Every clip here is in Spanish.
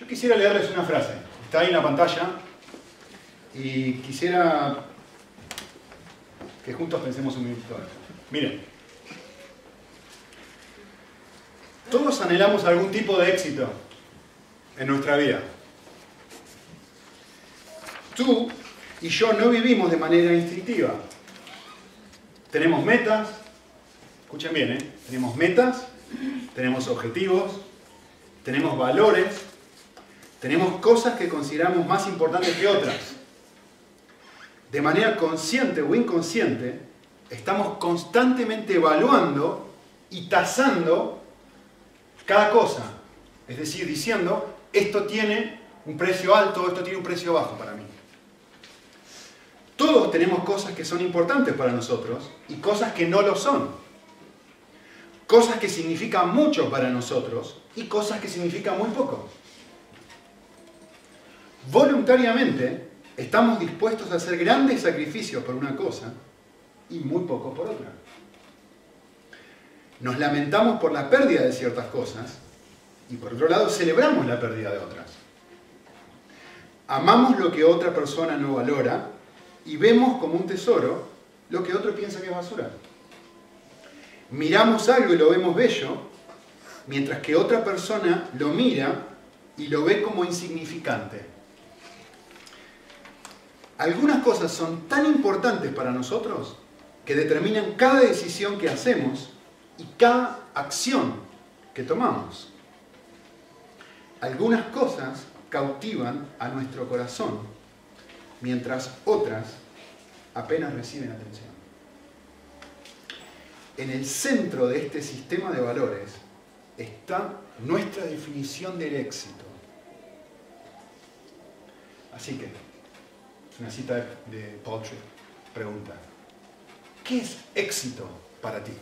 Yo quisiera leerles una frase, está ahí en la pantalla, y quisiera que juntos pensemos un minuto. Miren, todos anhelamos algún tipo de éxito en nuestra vida. Tú y yo no vivimos de manera instintiva. Tenemos metas, escuchen bien, ¿eh? tenemos metas, tenemos objetivos, tenemos valores, tenemos cosas que consideramos más importantes que otras. De manera consciente o inconsciente, estamos constantemente evaluando y tasando cada cosa. Es decir, diciendo, esto tiene un precio alto, esto tiene un precio bajo para mí. Todos tenemos cosas que son importantes para nosotros y cosas que no lo son. Cosas que significan mucho para nosotros y cosas que significan muy poco. Voluntariamente estamos dispuestos a hacer grandes sacrificios por una cosa y muy poco por otra. Nos lamentamos por la pérdida de ciertas cosas y por otro lado celebramos la pérdida de otras. Amamos lo que otra persona no valora y vemos como un tesoro lo que otro piensa que es basura. Miramos algo y lo vemos bello, mientras que otra persona lo mira y lo ve como insignificante. Algunas cosas son tan importantes para nosotros que determinan cada decisión que hacemos y cada acción que tomamos. Algunas cosas cautivan a nuestro corazón mientras otras apenas reciben atención. En el centro de este sistema de valores está nuestra definición del éxito. Así que, una cita de Paul pregunta, ¿qué es éxito para ti?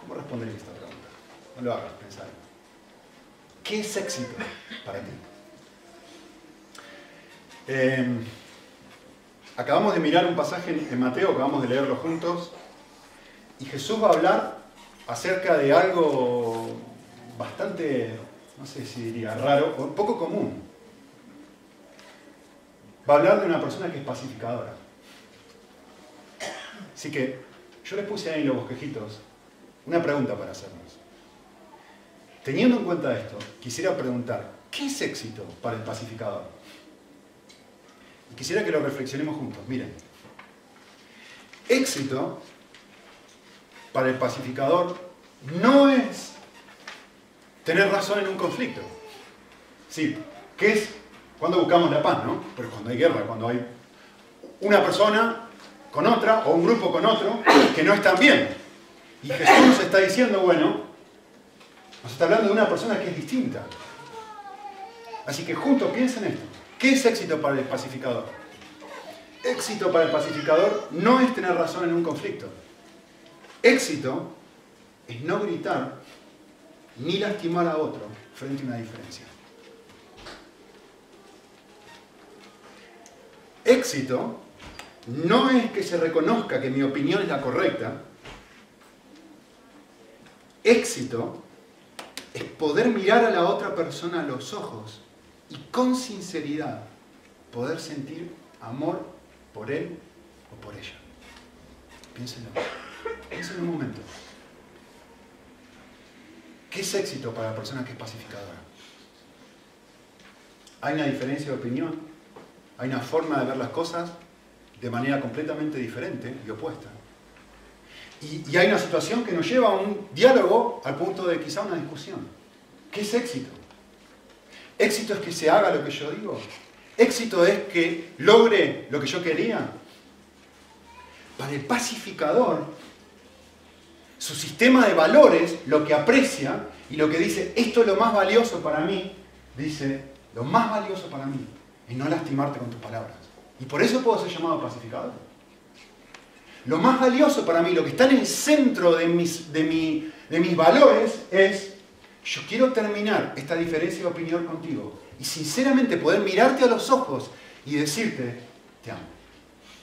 ¿Cómo responderías esta pregunta? No lo hagas pensar. ¿Qué es éxito para ti? Em, acabamos de mirar un pasaje en Mateo, acabamos de leerlo juntos, y Jesús va a hablar acerca de algo bastante, no sé si diría raro, o poco común. Va a hablar de una persona que es pacificadora. Así que yo les puse ahí en los bosquejitos una pregunta para hacernos. Teniendo en cuenta esto, quisiera preguntar, ¿qué es éxito para el pacificador? quisiera que lo reflexionemos juntos. Miren, éxito para el pacificador no es tener razón en un conflicto. Sí, ¿qué es cuando buscamos la paz, no? Pero cuando hay guerra, cuando hay una persona con otra o un grupo con otro que no están bien. Y Jesús nos está diciendo, bueno, nos está hablando de una persona que es distinta. Así que juntos piensen esto. ¿Qué es éxito para el pacificador? Éxito para el pacificador no es tener razón en un conflicto. Éxito es no gritar ni lastimar a otro frente a una diferencia. Éxito no es que se reconozca que mi opinión es la correcta. Éxito es poder mirar a la otra persona a los ojos y con sinceridad poder sentir amor por él o por ella. Piénsenlo. Piénsenlo un momento. ¿Qué es éxito para la persona que es pacificadora? Hay una diferencia de opinión, hay una forma de ver las cosas de manera completamente diferente y opuesta. Y, hay una situación que nos lleva a un diálogo al punto de quizá una discusión. ¿Qué es éxito? Éxito es que se haga lo que yo digo. Éxito es que logre lo que yo quería. Para el pacificador, su sistema de valores, lo que aprecia y lo que dice, esto es lo más valioso para mí, dice, lo más valioso para mí es no lastimarte con tus palabras. Y por eso puedo ser llamado pacificador. Lo más valioso para mí, lo que está en el centro de mis, de, de mis valores es yo quiero terminar esta diferencia de opinión contigo y sinceramente poder mirarte a los ojos y decirte, te amo.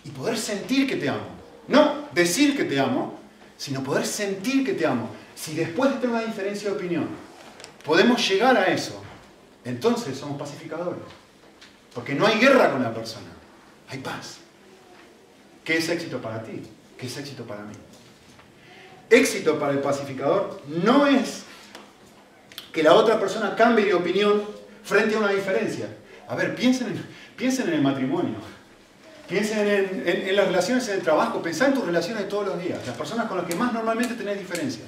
Y poder sentir que te amo. No decir que te amo, sino poder sentir que te amo. Si después de tener una diferencia de opinión, podemos llegar a eso, entonces somos pacificadores. Porque no hay guerra con la persona, hay paz. ¿Qué es éxito para ti? ¿Qué es éxito para mí? Éxito para el pacificador no es que la otra persona cambie de opinión frente a una diferencia. A ver, piensen en, piensen en el matrimonio. Piensen en, las relaciones en el trabajo. Pensá en tus relaciones de todos los días. Las personas con las que más normalmente tenés diferencias.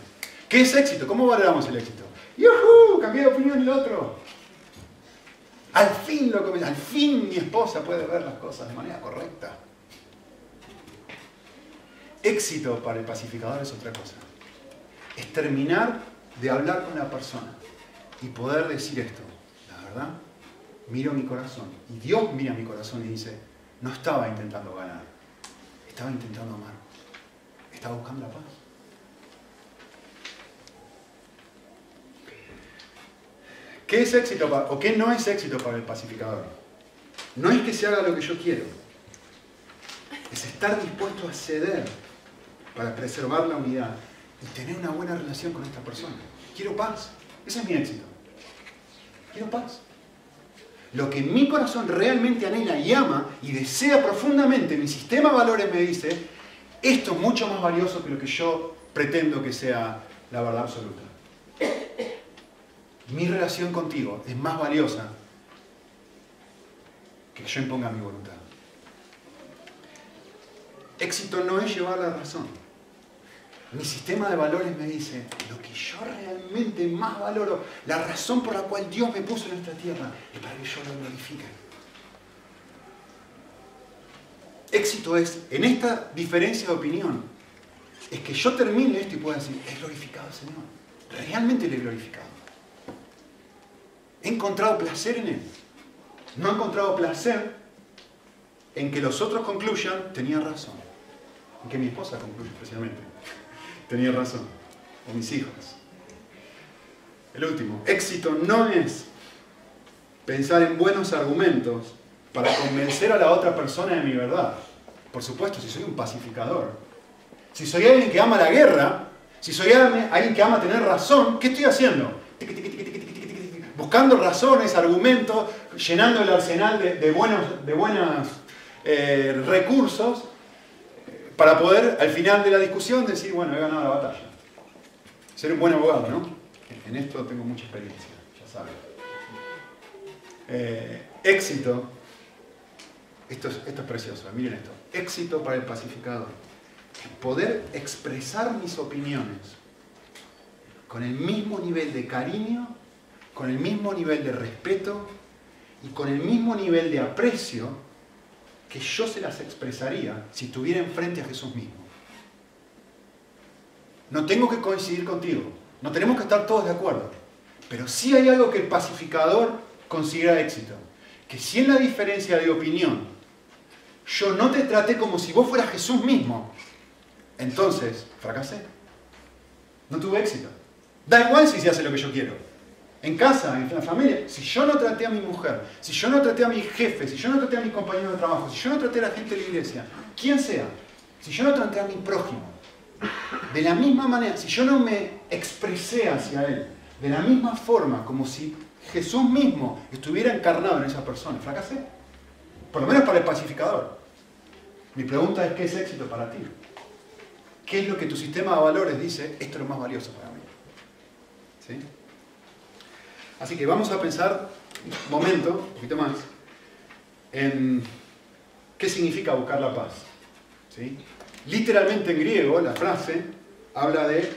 ¿Qué es éxito? ¿Cómo valoramos el éxito? ¡Yuhu! Cambié de opinión el otro. Al fin, lo al fin mi esposa puede ver las cosas de manera correcta. Éxito para el pacificador es otra cosa. Es terminar de hablar con la persona y poder decir esto. La verdad, miro mi corazón. Y Dios mira mi corazón y dice, no estaba intentando ganar, estaba intentando amar. Estaba buscando la paz. ¿Qué es éxito o qué no es éxito para el pacificador? No es que se haga lo que yo quiero, es estar dispuesto a ceder para preservar la unidad y tener una buena relación con esta persona. Quiero paz, ese es mi éxito. Quiero paz. Lo que mi corazón realmente anhela y ama y desea profundamente, mi sistema de valores me dice, esto es mucho más valioso que lo que yo pretendo que sea la verdad absoluta. Mi relación contigo es más valiosa que yo imponga mi voluntad. Éxito no es llevar la razón. Mi sistema de valores me dice, lo que yo realmente más valoro, la razón por la cual Dios me puso en esta tierra, es para que yo lo glorifique. Éxito es, en esta diferencia de opinión, es que yo termine esto y pueda decir, he glorificado al Señor. Realmente le he glorificado. He encontrado placer en Él. No he encontrado placer en que los otros concluyan, tenía razón. En que mi esposa concluya especialmente tenía razón, o mis hijos. El último, éxito no es pensar en buenos argumentos para convencer a la otra persona de mi verdad. Por supuesto, si soy un pacificador, si soy alguien que ama la guerra, si soy alguien que ama tener razón, ¿qué estoy haciendo? Buscando razones, argumentos, llenando el arsenal de, buenos, de buenos eh, recursos para poder al final de la discusión decir, bueno, he ganado la batalla. Ser un buen abogado, ¿no? En esto tengo mucha experiencia, ya saben. Eh, éxito, esto es, esto es precioso, miren esto, éxito para el pacificador. Poder expresar mis opiniones con el mismo nivel de cariño, con el mismo nivel de respeto y con el mismo nivel de aprecio que yo se las expresaría si estuviera enfrente a Jesús mismo. No tengo que coincidir contigo, no tenemos que estar todos de acuerdo, pero sí hay algo que el pacificador considera éxito, que si en la diferencia de opinión yo no te traté como si vos fueras Jesús mismo, entonces fracasé. No tuve éxito. Da igual si se hace lo que yo quiero en casa, en la familia, si yo no traté a mi mujer, si yo no traté a mi jefe, si yo no traté a mis compañeros de trabajo, si yo no traté a la gente de la iglesia, quien sea, si yo no traté a mi prójimo, de la misma manera, si yo no me expresé hacia él, de la misma forma como si Jesús mismo estuviera encarnado en esa persona, fracasé. Por lo menos para el pacificador. Mi pregunta es, ¿qué es éxito para ti? ¿Qué es lo que tu sistema de valores dice? Esto es lo más valioso para mí. ¿Sí? Así que vamos a pensar un momento, un poquito más, en qué significa buscar la paz. Literalmente en griego la frase habla de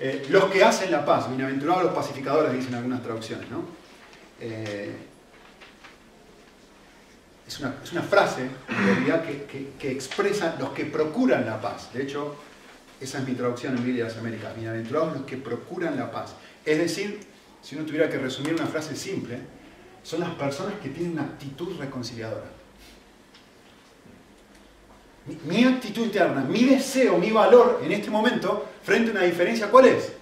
eh, los que hacen la paz, bienaventurados los pacificadores, dicen algunas traducciones. ¿no? Eh, es, una, frase, en realidad, que, que, expresa los que procuran la paz. De hecho, esa es mi traducción en Biblia de las Américas. Bienaventurados los que procuran la paz. Es decir, si uno tuviera que resumir una frase simple, son las personas que tienen una actitud reconciliadora. Mi, actitud interna, mi deseo, mi valor en este momento, frente a una diferencia, ¿cuál es?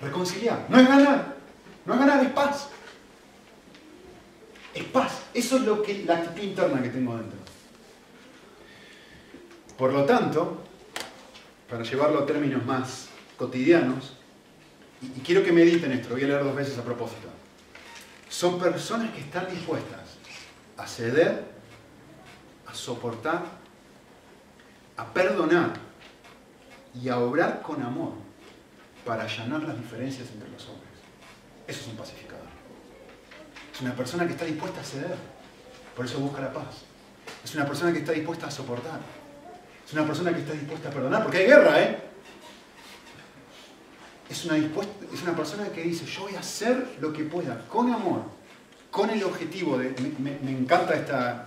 Reconciliar. No es ganar. No es ganar, es paz. Es paz. Eso es lo que, la actitud interna que tengo dentro. Por lo tanto, para llevarlo a términos más cotidianos, y quiero que mediten esto, voy a leer dos veces a propósito, son personas que están dispuestas a ceder, a soportar, a perdonar y a obrar con amor para allanar las diferencias entre los hombres. Eso es un pacificador. Es una persona que está dispuesta a ceder, por eso busca la paz. Es una persona que está dispuesta a soportar. Es una persona que está dispuesta a perdonar, porque hay guerra, ¿eh? Es una, es una persona que dice, yo voy a hacer lo que pueda, con amor, con el objetivo de, me, encanta esta,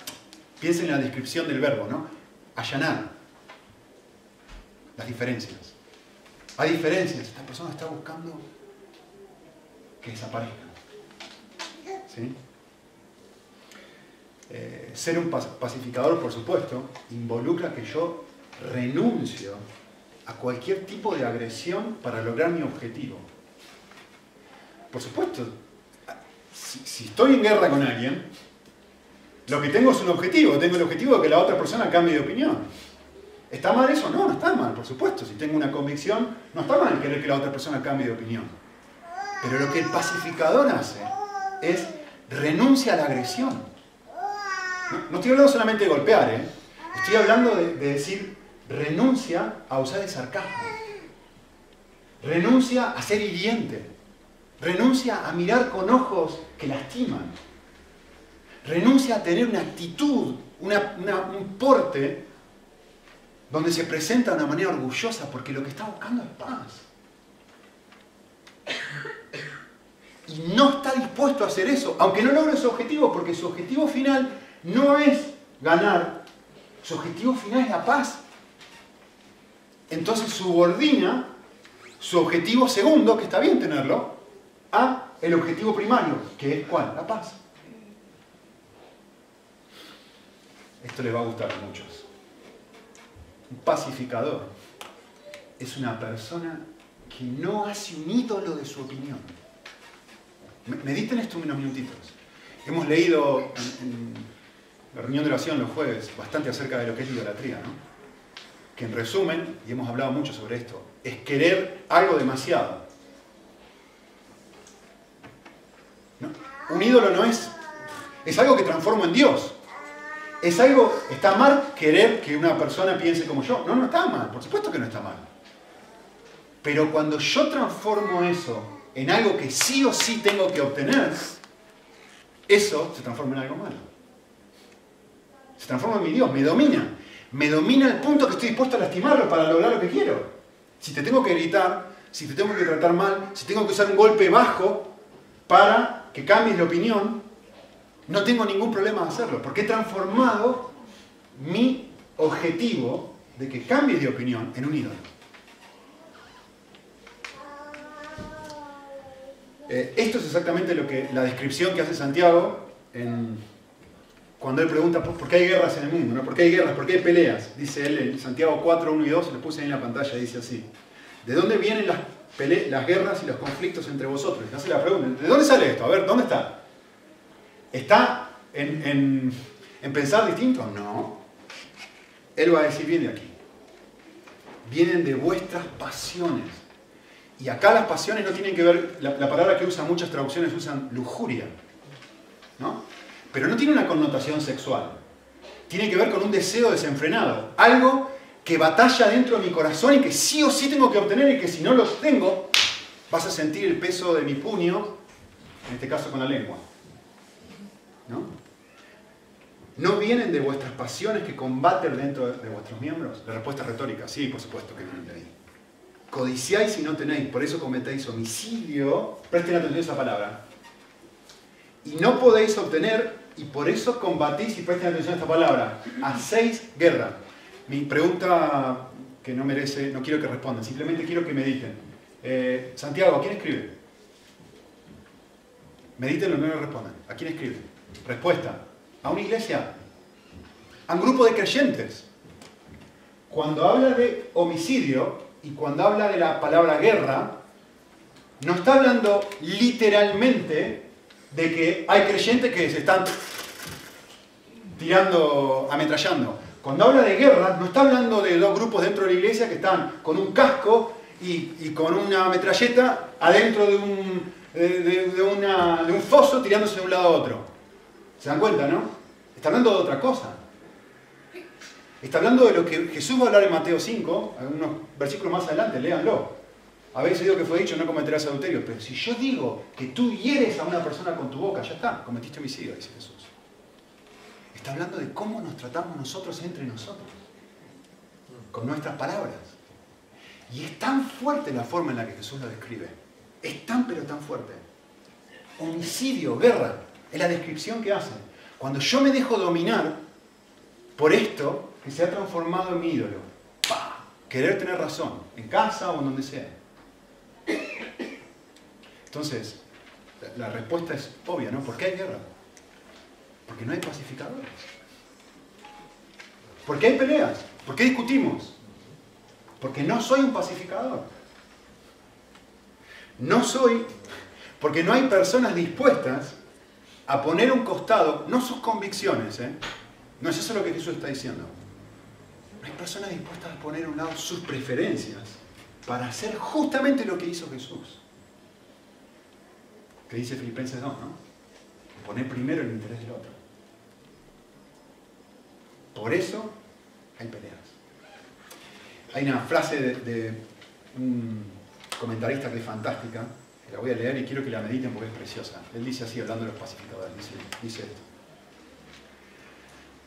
piensa en la descripción del verbo, ¿no? Allanar las diferencias. Hay diferencias, esta persona está buscando que desaparezcan. ¿Sí? Eh, ser un pacificador, por supuesto, involucra que yo renuncio a cualquier tipo de agresión para lograr mi objetivo. Por supuesto, si, estoy en guerra con alguien, lo que tengo es un objetivo. Tengo el objetivo de que la otra persona cambie de opinión. ¿Está mal eso? No, no está mal, por supuesto. Si tengo una convicción, no está mal querer que la otra persona cambie de opinión. Pero lo que el pacificador hace es renuncia a la agresión. No, estoy hablando solamente de golpear, ¿eh? estoy hablando de, de decir renuncia a usar el sarcasmo. Renuncia a ser hiriente. Renuncia a mirar con ojos que lastiman. Renuncia a tener una actitud, un porte donde se presenta de una manera orgullosa porque lo que está buscando es paz. Y no está dispuesto a hacer eso, aunque no logre su objetivo, porque su objetivo final no es ganar, su objetivo final es la paz. Entonces subordina su objetivo segundo, que está bien tenerlo, a el objetivo primario, que es cuál? La paz. Esto les va a gustar a muchos. Un pacificador es una persona que no hace un ídolo de su opinión. Mediten esto unos minutitos. Hemos leído en, la reunión de oración los jueves bastante acerca de lo que es idolatría, ¿no? Que en resumen, y hemos hablado mucho sobre esto, es querer algo demasiado. Un ídolo no es, es algo que transforma en Dios. Es algo, está mal querer que una persona piense como yo. No, no está mal, por supuesto que no está mal. Pero cuando yo transformo eso en algo que sí o sí tengo que obtener, eso se transforma en algo malo. Se transforma en mi Dios, me domina. Me domina al punto que estoy dispuesto a lastimarlo para lograr lo que quiero. Si te tengo que gritar, si te tengo que tratar mal, si tengo que usar un golpe bajo para que cambies de opinión, no tengo ningún problema de hacerlo, porque he transformado mi objetivo de que cambie de opinión en un ídolo. Eh, esto es exactamente lo que, la descripción que hace Santiago cuando él pregunta por, qué hay guerras en el mundo, ¿no? ¿por qué hay guerras? ¿Por qué hay peleas? Dice él en Santiago 4, 1 y 2, lo puse ahí en la pantalla, dice así. ¿De dónde vienen las las guerras y los conflictos entre vosotros. Y hace la pregunta, ¿de dónde sale esto? A ver, ¿dónde está? ¿Está en, pensar distinto? No. Él va a decir, viene aquí. Vienen de vuestras pasiones. Y acá las pasiones no tienen que ver, la palabra que usan muchas traducciones usan lujuria. Pero no tiene una connotación sexual. Tiene que ver con un deseo desenfrenado. Algo que batalla dentro de mi corazón y que sí o sí tengo que obtener y que si no los tengo, vas a sentir el peso de mi puño, en este caso con la lengua. ¿No? ¿No vienen de vuestras pasiones que combaten dentro de vuestros miembros? La respuesta es retórica, sí, por supuesto que vienen de ahí. Codiciáis y no tenéis, por eso cometéis homicidio, presten atención a esa palabra, y no podéis obtener, y por eso combatís, y presten atención a esta palabra, hacéis guerra. Mi pregunta que no merece, no quiero que respondan, simplemente quiero que mediten. Eh, Santiago, ¿a quién escribe? Mediten o no le respondan. ¿A quién escribe? Respuesta. ¿A una iglesia? ¿A un grupo de creyentes? Cuando habla de homicidio y cuando habla de la palabra guerra, no está hablando literalmente de que hay creyentes que se están tirando, ametrallando. Cuando habla de guerra, no está hablando de dos grupos dentro de la iglesia que están con un casco y, con una metralleta adentro de un, de, un foso tirándose de un lado a otro. ¿Se dan cuenta, no? Está hablando de otra cosa. Está hablando de lo que Jesús va a hablar en Mateo 5, unos versículos más adelante, léanlo. Habéis oído que fue dicho, no cometerás adulterio. Pero si yo digo que tú hieres a una persona con tu boca, ya está, cometiste homicidio, dice Jesús. Está hablando de cómo nos tratamos nosotros entre nosotros, con nuestras palabras. Y es tan fuerte la forma en la que Jesús lo describe. Es tan pero tan fuerte. Homicidio, guerra, es la descripción que hace. Cuando yo me dejo dominar por esto que se ha transformado en mi ídolo, querer tener razón, en casa o en donde sea. Entonces, la respuesta es obvia, ¿no? ¿Por qué hay guerra? Porque no hay pacificadores. ¿Por qué hay peleas? ¿Por qué discutimos? Porque no soy un pacificador. No soy, porque no hay personas dispuestas a poner un costado, no sus convicciones, ¿eh? no es eso lo que Jesús está diciendo. No hay personas dispuestas a poner a un lado sus preferencias para hacer justamente lo que hizo Jesús. Que dice Filipenses 2, ¿no? Poner primero el interés del otro. Por eso hay peleas. Hay una frase de, un comentarista que es fantástica, que la voy a leer y quiero que la mediten porque es preciosa. Él dice así, hablando de los pacificadores, dice, esto.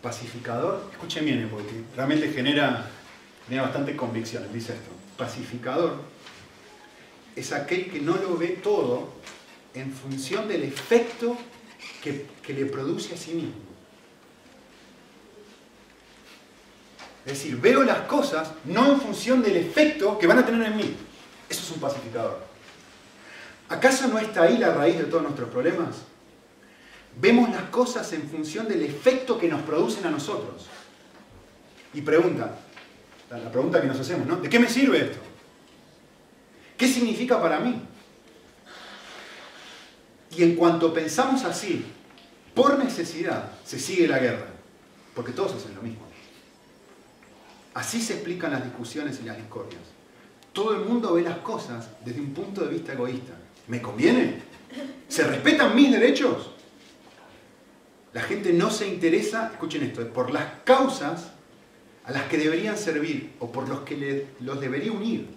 Pacificador, escuchen bien, porque realmente genera, genera bastante convicción. Él dice esto. Pacificador es aquel que no lo ve todo en función del efecto que, que le produce a sí mismo. Es decir, veo las cosas no en función del efecto que van a tener en mí. Eso es un pacificador. ¿Acaso no está ahí la raíz de todos nuestros problemas? Vemos las cosas en función del efecto que nos producen a nosotros. Y pregunta, la pregunta que nos hacemos, ¿no? ¿De qué me sirve esto? ¿Qué significa para mí? Y en cuanto pensamos así, por necesidad, se sigue la guerra, porque todos hacen lo mismo. Así se explican las discusiones y las discordias. Todo el mundo ve las cosas desde un punto de vista egoísta. ¿Me conviene? ¿Se respetan mis derechos? La gente no se interesa, escuchen esto, por las causas a las que deberían servir o por los que los debería unir.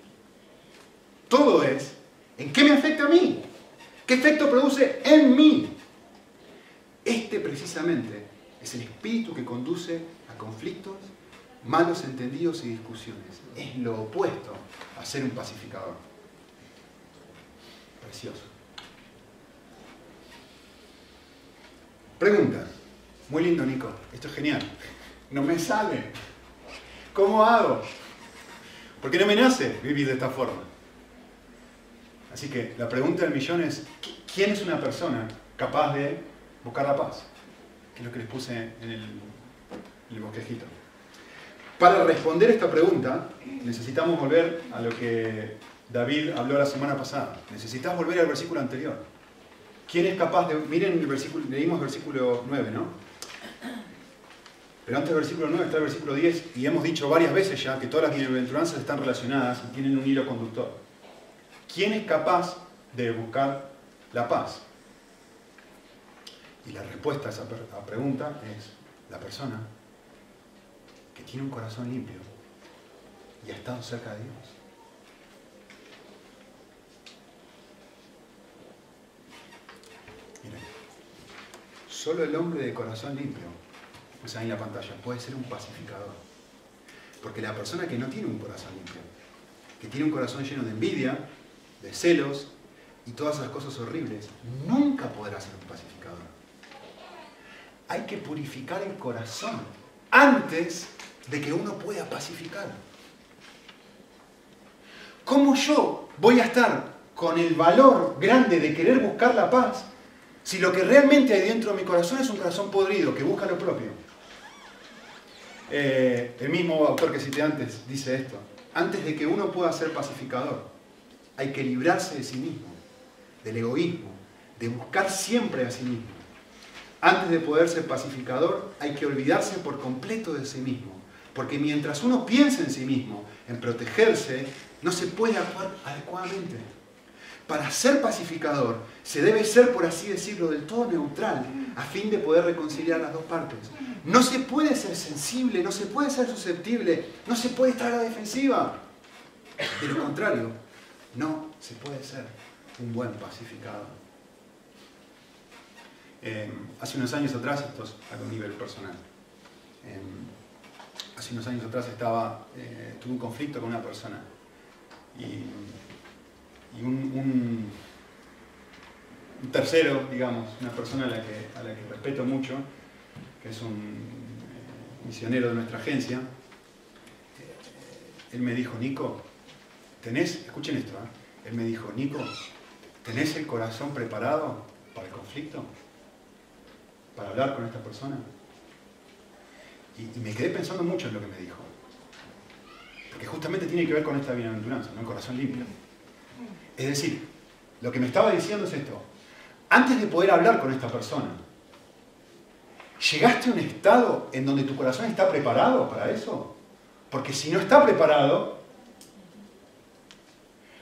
Todo es, ¿en qué me afecta a mí? ¿Qué efecto produce en mí? Este precisamente es el espíritu que conduce a conflictos malos entendidos y discusiones. Es lo opuesto a ser un pacificador. Precioso. Pregunta. Muy lindo, Nico. Esto es genial. No me sale. ¿Cómo hago? Porque no me nace vivir de esta forma. Así que la pregunta del millón es, ¿quién es una persona capaz de buscar la paz? Que es lo que les puse en el, bosquejito. Para responder esta pregunta, necesitamos volver a lo que David habló la semana pasada. Necesitas volver al versículo anterior. ¿Quién es capaz de...? Miren, el versículo, leímos el versículo 9, ¿no? Pero antes del versículo 9 está el versículo 10 y hemos dicho varias veces ya que todas las bienaventuranzas están relacionadas y tienen un hilo conductor. ¿Quién es capaz de buscar la paz? Y la respuesta a esa pregunta es la persona que tiene un corazón limpio y ha estado cerca de Dios. Miren, solo el hombre de corazón limpio, pues ahí en la pantalla, puede ser un pacificador. Porque la persona que no tiene un corazón limpio, que tiene un corazón lleno de envidia, de celos y todas esas cosas horribles, nunca podrá ser un pacificador. Hay que purificar el corazón antes de que uno pueda pacificar. ¿Cómo yo voy a estar con el valor grande de querer buscar la paz si lo que realmente hay dentro de mi corazón es un corazón podrido que busca lo propio? Eh, el mismo autor que cité antes dice esto. Antes de que uno pueda ser pacificador, hay que librarse de sí mismo, del egoísmo, de buscar siempre a sí mismo. Antes de poder ser pacificador, hay que olvidarse por completo de sí mismo porque mientras uno piensa en sí mismo, en protegerse, no se puede actuar adecuadamente. Para ser pacificador se debe ser, por así decirlo, del todo neutral a fin de poder reconciliar las dos partes. No se puede ser sensible, no se puede ser susceptible, no se puede estar a la defensiva. De lo contrario, no se puede ser un buen pacificador. Eh, hace unos años atrás, esto es a un nivel personal, eh, hace unos años atrás estaba, eh, tuve un conflicto con una persona y y un, tercero, digamos, una persona a la, que, a la que respeto mucho, que es un eh, misionero de nuestra agencia, eh, él me dijo, Nico, tenés, escuchen esto, ¿eh? él me dijo, Nico, ¿tenés el corazón preparado para el conflicto? ¿Para hablar con esta persona? Y, me quedé pensando mucho en lo que me dijo. Porque justamente tiene que ver con esta bienaventuranza, ¿no? El corazón limpio. Es decir, lo que me estaba diciendo es esto. Antes de poder hablar con esta persona, ¿llegaste a un estado en donde tu corazón está preparado para eso? Porque si no está preparado,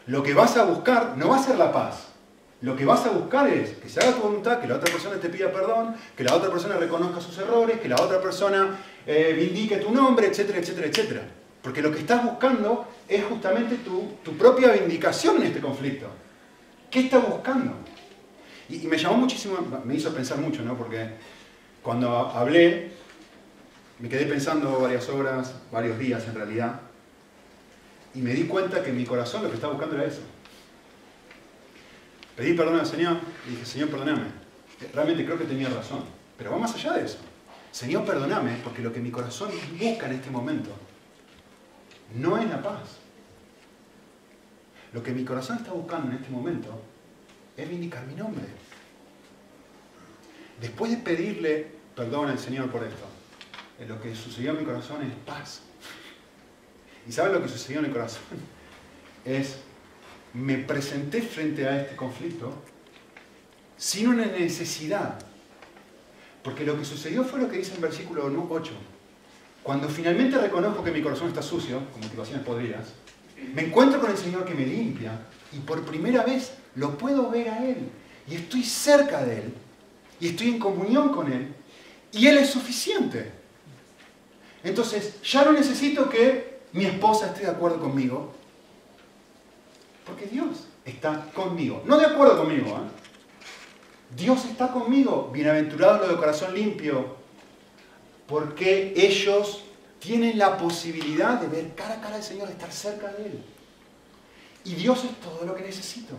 lo que vas a buscar no va a ser la paz. Lo que vas a buscar es que se haga tu voluntad, que la otra persona te pida perdón, que la otra persona reconozca sus errores, que la otra persona eh, vindique tu nombre, etcétera, etcétera, etcétera. Porque lo que estás buscando es justamente tu, propia vindicación en este conflicto. ¿Qué estás buscando? Y, me llamó muchísimo, me hizo pensar mucho, ¿no? Porque cuando hablé, me quedé pensando varias horas, varios días en realidad, y me di cuenta que mi corazón lo que estaba buscando era eso. Pedí perdón al Señor y dije, Señor, perdóname. Realmente creo que tenía razón. Pero va más allá de eso. Señor, perdóname, porque lo que mi corazón busca en este momento no es la paz. Lo que mi corazón está buscando en este momento es vindicar mi nombre. Después de pedirle perdón al Señor por esto, lo que sucedió en mi corazón es paz. ¿Y saben lo que sucedió en mi corazón? Es, me presenté frente a este conflicto sin una necesidad. Porque lo que sucedió fue lo que dice en versículo 8. Cuando finalmente reconozco que mi corazón está sucio, con motivaciones podridas, me encuentro con el Señor que me limpia y por primera vez lo puedo ver a Él. Y estoy cerca de Él. Y estoy en comunión con Él. Y Él es suficiente. Entonces, ya no necesito que mi esposa esté de acuerdo conmigo. Porque Dios está conmigo. No de acuerdo conmigo. ¿eh? Dios está conmigo. Bienaventurados los de corazón limpio, porque ellos tienen la posibilidad de ver cara a cara al Señor, de estar cerca de Él. Y Dios es todo lo que necesito.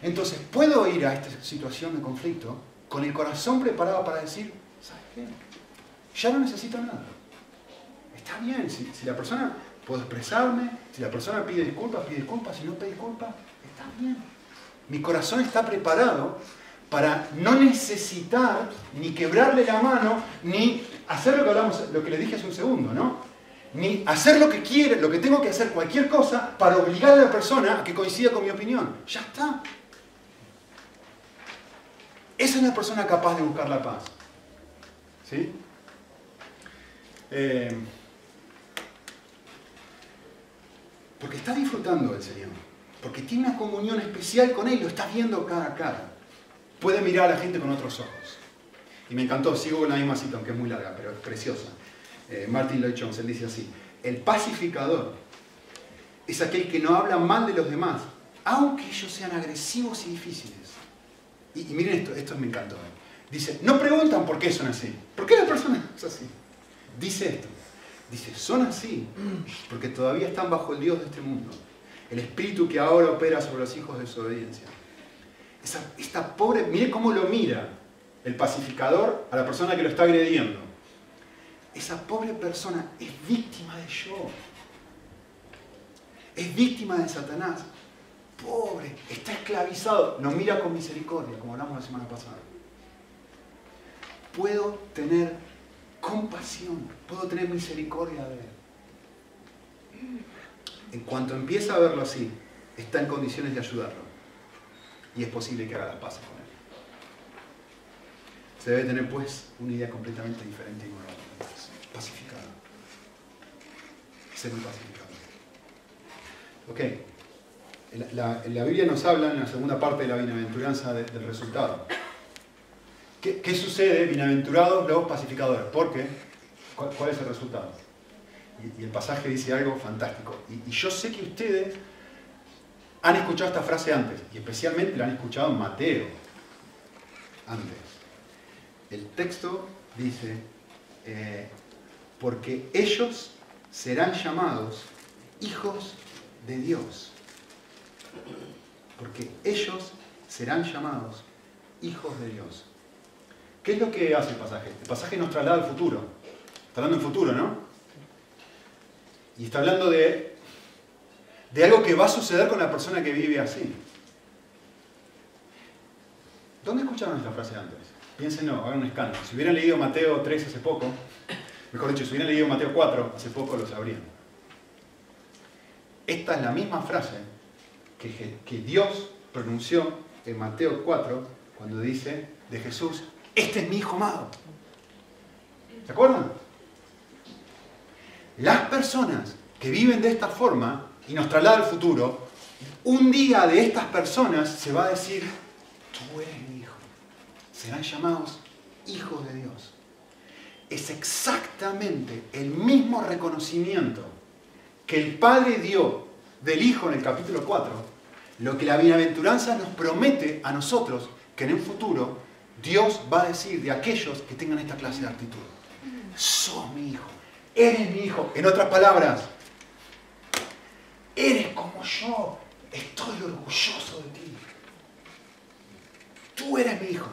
Entonces, puedo ir a esta situación de conflicto con el corazón preparado para decir, ¿sabes qué? Ya no necesito nada. Está bien, si, si la persona puedo expresarme, si la persona pide disculpas, pide disculpas, si no pide disculpas, está bien. Mi corazón está preparado para no necesitar ni quebrarle la mano, ni hacer lo que hablamos, lo que le dije hace un segundo, ¿no? Ni hacer lo que quiere, lo que tengo que hacer, cualquier cosa, para obligar a la persona a que coincida con mi opinión. Ya está. Esa es una persona capaz de buscar la paz. ¿Sí? Eh, porque está disfrutando del Señor. Porque tiene una comunión especial con Él, lo está viendo cara a cara puede mirar a la gente con otros ojos. Y me encantó, sigo con la misma cita, aunque es muy larga, pero es preciosa. Eh, Martin Lloyd Jones, él dice así, el pacificador es aquel que no habla mal de los demás, aunque ellos sean agresivos y difíciles. Y, miren esto, esto me encantó. Dice, no preguntan por qué son así. ¿Por qué la persona es así? Dice esto. Dice, son así porque todavía están bajo el Dios de este mundo. El espíritu que ahora opera sobre los hijos de su esta pobre, mire cómo lo mira el pacificador a la persona que lo está agrediendo. Esa pobre persona es víctima de yo. Es víctima de Satanás. Pobre, está esclavizado. Nos mira con misericordia, como hablamos la semana pasada. Puedo tener compasión, puedo tener misericordia de él. En cuanto empieza a verlo así, está en condiciones de ayudarlo y es posible que haga las paces con él. Se debe tener pues una idea completamente diferente y nueva. Pacificado. Ser un pacificado. Ok. La, la, Biblia nos habla en la segunda parte de la bienaventuranza del resultado. ¿Qué, ¿Qué, sucede? Bienaventurados los pacificadores. ¿Por qué? ¿Cuál, es el resultado? Y, el pasaje dice algo fantástico. Y, y, yo sé que ustedes han escuchado esta frase antes, y especialmente la han escuchado en Mateo antes. El texto dice, eh, porque ellos serán llamados hijos de Dios. Porque ellos serán llamados hijos de Dios. ¿Qué es lo que hace el pasaje? El pasaje nos traslada al futuro. Está hablando en futuro, ¿no? Y está hablando de, de algo que va a suceder con la persona que vive así. ¿Dónde escucharon esta frase antes? Piénsenlo, hagan un escándalo. Si hubieran leído Mateo 3 hace poco, mejor dicho, si hubieran leído Mateo 4 hace poco, lo sabrían. Esta es la misma frase que, que Dios pronunció en Mateo 4 cuando dice de Jesús, este es mi hijo amado. ¿Se acuerdan? Las personas que viven de esta forma y nos traslada al futuro, un día de estas personas se va a decir, tú eres mi hijo. Serán llamados hijos de Dios. Es exactamente el mismo reconocimiento que el Padre dio del Hijo en el capítulo 4, lo que la bienaventuranza nos promete a nosotros que en el futuro Dios va a decir de aquellos que tengan esta clase de actitud. Sos mi hijo, eres mi hijo. En otras palabras, eres como yo, estoy orgulloso de ti. Tú eres mi hijo.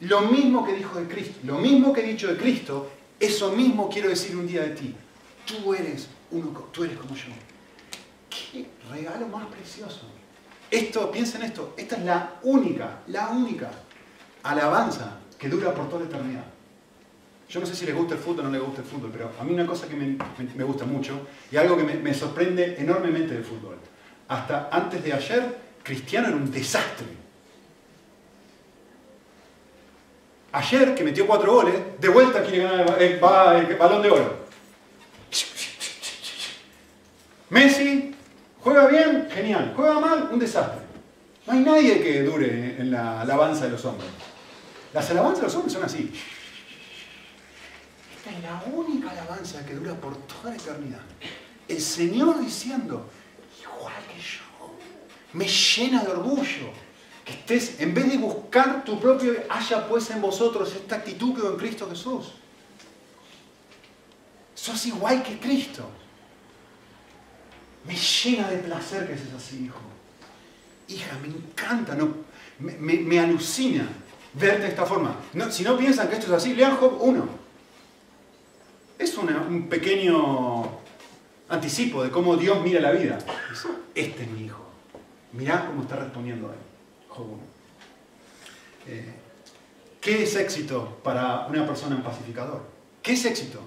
Lo mismo que dijo de Cristo, lo mismo que he dicho de Cristo, eso mismo quiero decir un día de ti. Tú eres uno, tú eres como yo. Qué regalo más precioso. Esto, piensen esto, esta es la única, la única alabanza que dura por toda la eternidad. Yo no sé si les gusta el fútbol o no les gusta el fútbol, pero a mí una cosa que me, gusta mucho y algo que me, sorprende enormemente del fútbol. Hasta antes de ayer, Cristiano era un desastre. Ayer, que metió cuatro goles, de vuelta quiere ganar el balón de oro. Messi juega bien, genial. Juega mal, un desastre. No hay nadie que dure en la alabanza de los hombres. Las alabanzas de los hombres son así. Es la única alabanza que dura por toda la eternidad. El Señor diciendo, igual que yo, me llena de orgullo. Que estés, en vez de buscar tu propio, haya pues en vosotros esta actitud que en Cristo Jesús. Sos igual que Cristo. Me llena de placer que seas así, hijo. Hija, me encanta, no, me alucina verte de esta forma. si no piensan que esto es así, lean Job 1. Es un pequeño anticipo de cómo Dios mira la vida. Este es mi hijo. Mirá cómo está respondiendo él. Job 1. Eh, ¿Qué es éxito para una persona en pacificador? ¿Qué es éxito?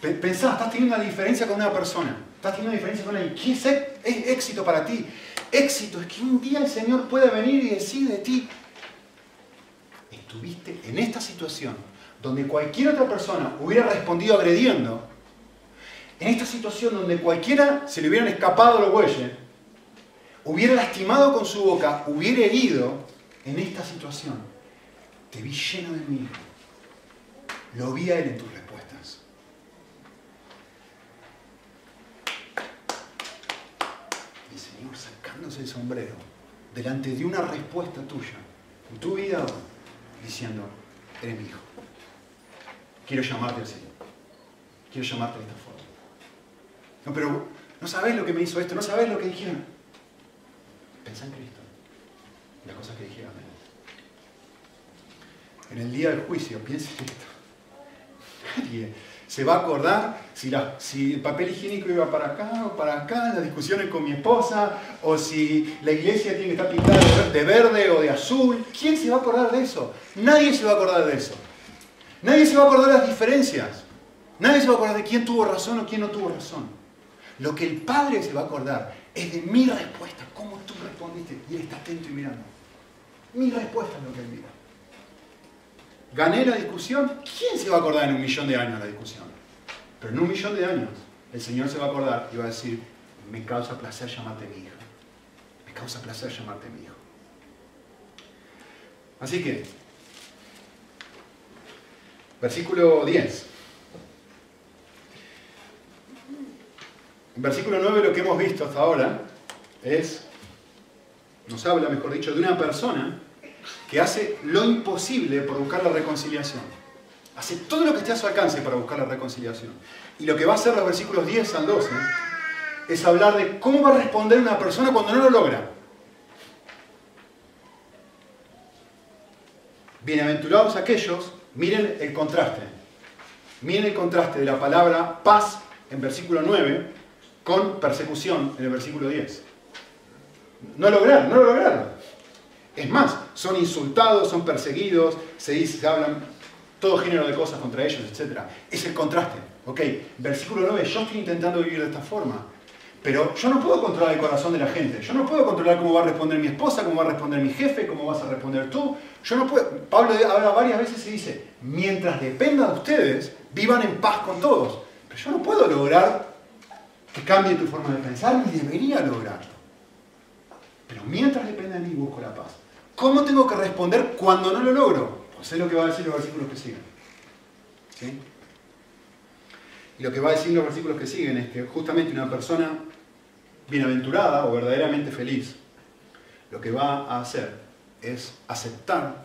Pensá, estás teniendo una diferencia con una persona. Estás teniendo una diferencia con alguien. ¿Qué es éxito para ti? Éxito es que un día el Señor pueda venir y decir de ti, estuviste en esta situación donde cualquier otra persona hubiera respondido agrediendo, en esta situación donde cualquiera se le hubieran escapado los bueyes, hubiera lastimado con su boca, hubiera herido, en esta situación, te vi lleno de mí. Lo vi a él en tus respuestas. El Señor sacándose el sombrero delante de una respuesta tuya en tu vida diciendo, eres mi hijo. Quiero llamarte al Señor. Quiero llamarte de esta forma. No, pero no sabes lo que me hizo esto, no sabes lo que dijeron. Pensá en Cristo. Las cosas que dijeron En el día del juicio, piensa en esto. Nadie se va a acordar si, si, el papel higiénico iba para acá o para acá, las discusiones con mi esposa, o si la iglesia tiene que estar pintada de verde o de azul. ¿Quién se va a acordar de eso? Nadie se va a acordar de eso. Nadie se va a acordar de las diferencias. Nadie se va a acordar de quién tuvo razón o quién no tuvo razón. Lo que el Padre se va a acordar es de mi respuesta, cómo tú respondiste, y Él está atento y mirando. Mi respuesta es lo que Él mira. ¿Gané la discusión? ¿Quién se va a acordar en un millón de años la discusión? Pero en un millón de años el Señor se va a acordar y va a decir, me causa placer llamarte mi hija. Me causa placer llamarte mi hijo. Así que, versículo 10. En versículo 9 lo que hemos visto hasta ahora es, nos habla, mejor dicho, de una persona que hace lo imposible por buscar la reconciliación. Hace todo lo que esté a su alcance para buscar la reconciliación. Y lo que va a hacer los versículos 10 al 12 es hablar de cómo va a responder una persona cuando no lo logra. Bienaventurados aquellos, miren el contraste. Miren el contraste de la palabra paz en versículo 9 con persecución en el versículo 10. No lograron, no lo lograron. Es más, son insultados, son perseguidos, se, dice, se hablan todo género de cosas contra ellos, etc. Es el contraste. Ok, versículo 9, yo estoy intentando vivir de esta forma. Pero yo no puedo controlar el corazón de la gente. Yo no puedo controlar cómo va a responder mi esposa, cómo va a responder mi jefe, cómo vas a responder tú. Yo no puedo. Pablo habla varias veces y dice, mientras dependa de ustedes, vivan en paz con todos. Pero yo no puedo lograr que cambie tu forma de pensar, ni debería lograrlo. Pero mientras dependa de mí, busco la paz. ¿Cómo tengo que responder cuando no lo logro? Pues es lo que va a decir los versículos que siguen. ¿Sí? Lo que va a decir los versículos que siguen es que justamente una persona bienaventurada o verdaderamente feliz, lo que va a hacer es aceptar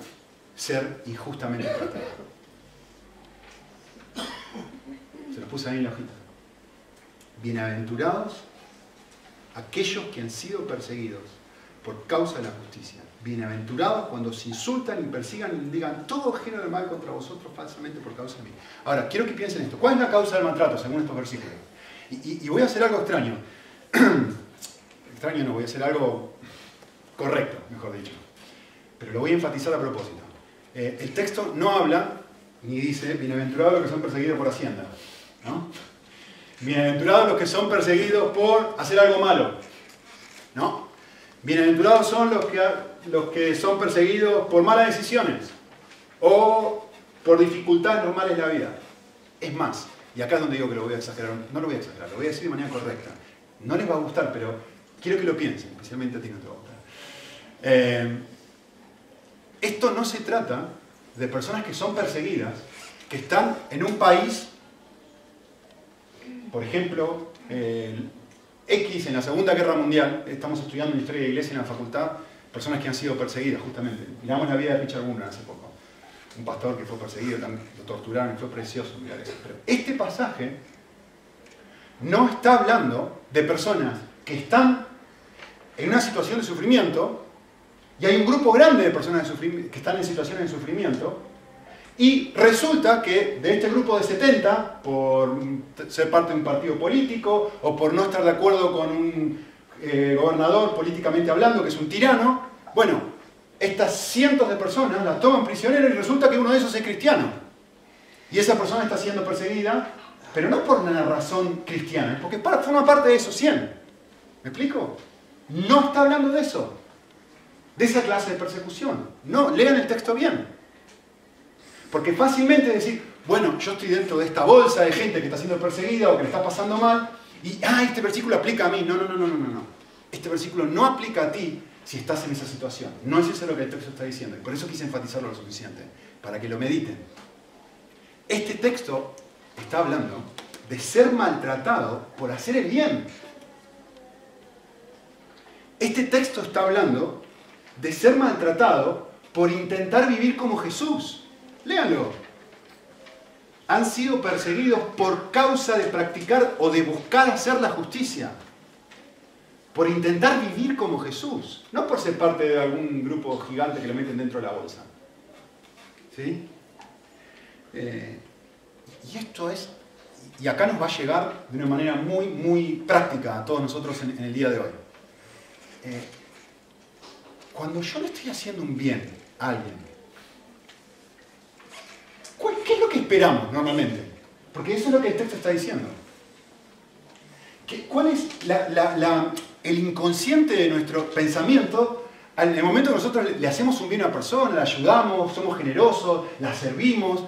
ser injustamente tratado. Se lo puse ahí en la hojita. Bienaventurados aquellos que han sido perseguidos por causa de la justicia. Bienaventurados cuando se insultan y persigan y digan todo género de mal contra vosotros falsamente por causa de mí. Ahora, quiero que piensen esto. ¿Cuál es la causa del maltrato según estos versículos? Y, voy a hacer algo extraño. extraño no, voy a hacer algo correcto, mejor dicho. Pero lo voy a enfatizar a propósito. Eh, el texto no habla ni dice, bienaventurados los que son perseguidos por Hacienda. ¿no? Bienaventurados los que son perseguidos por hacer algo malo. ¿no? Bienaventurados son los que, los que son perseguidos por malas decisiones o por dificultades normales de la vida. Es más, y acá es donde digo que lo voy a exagerar, no lo voy a exagerar, lo voy a decir de manera correcta. No les va a gustar, pero quiero que lo piensen, especialmente a ti no te va a gustar. Eh, esto no se trata de personas que son perseguidas, que están en un país, por ejemplo, X en la Segunda Guerra Mundial, estamos estudiando en Historia de la Iglesia en la facultad, personas que han sido perseguidas justamente. Miramos la vida de Richard Bunner hace poco, un pastor que fue perseguido, lo torturaron, y fue precioso mirar eso. Pero este pasaje no está hablando de personas que están en una situación de sufrimiento y hay un grupo grande de personas que están en situaciones de sufrimiento y resulta que de este grupo de 70, por ser parte de un partido político o por no estar de acuerdo con un eh, gobernador políticamente hablando, que es un tirano, bueno, estas cientos de personas las toman prisioneras y resulta que uno de esos es cristiano. Y esa persona está siendo perseguida, pero no por una razón cristiana, porque forma parte de esos 100. ¿Me explico? No está hablando de eso de esa clase de persecución. No, lean el texto bien. Porque fácilmente decir, bueno, yo estoy dentro de esta bolsa de gente que está siendo perseguida o que le está pasando mal, y, ah, este versículo aplica a mí. No, no, no, no, no, no. Este versículo no aplica a ti si estás en esa situación. No es eso lo que el texto está diciendo. Y por eso quise enfatizarlo lo suficiente, para que lo mediten. Este texto está hablando de ser maltratado por hacer el bien. Este texto está hablando de ser maltratado por intentar vivir como Jesús. Léanlo. Han sido perseguidos por causa de practicar o de buscar hacer la justicia. Por intentar vivir como Jesús. No por ser parte de algún grupo gigante que lo meten dentro de la bolsa. ¿Sí? Eh, y esto es, y acá nos va a llegar de una manera muy, muy práctica a todos nosotros en, el día de hoy. Eh, cuando yo le estoy haciendo un bien a alguien, ¿qué es lo que esperamos normalmente? Porque eso es lo que el texto está diciendo. ¿Cuál es el inconsciente de nuestro pensamiento en el momento que nosotros le hacemos un bien a una persona, la ayudamos, somos generosos, la servimos?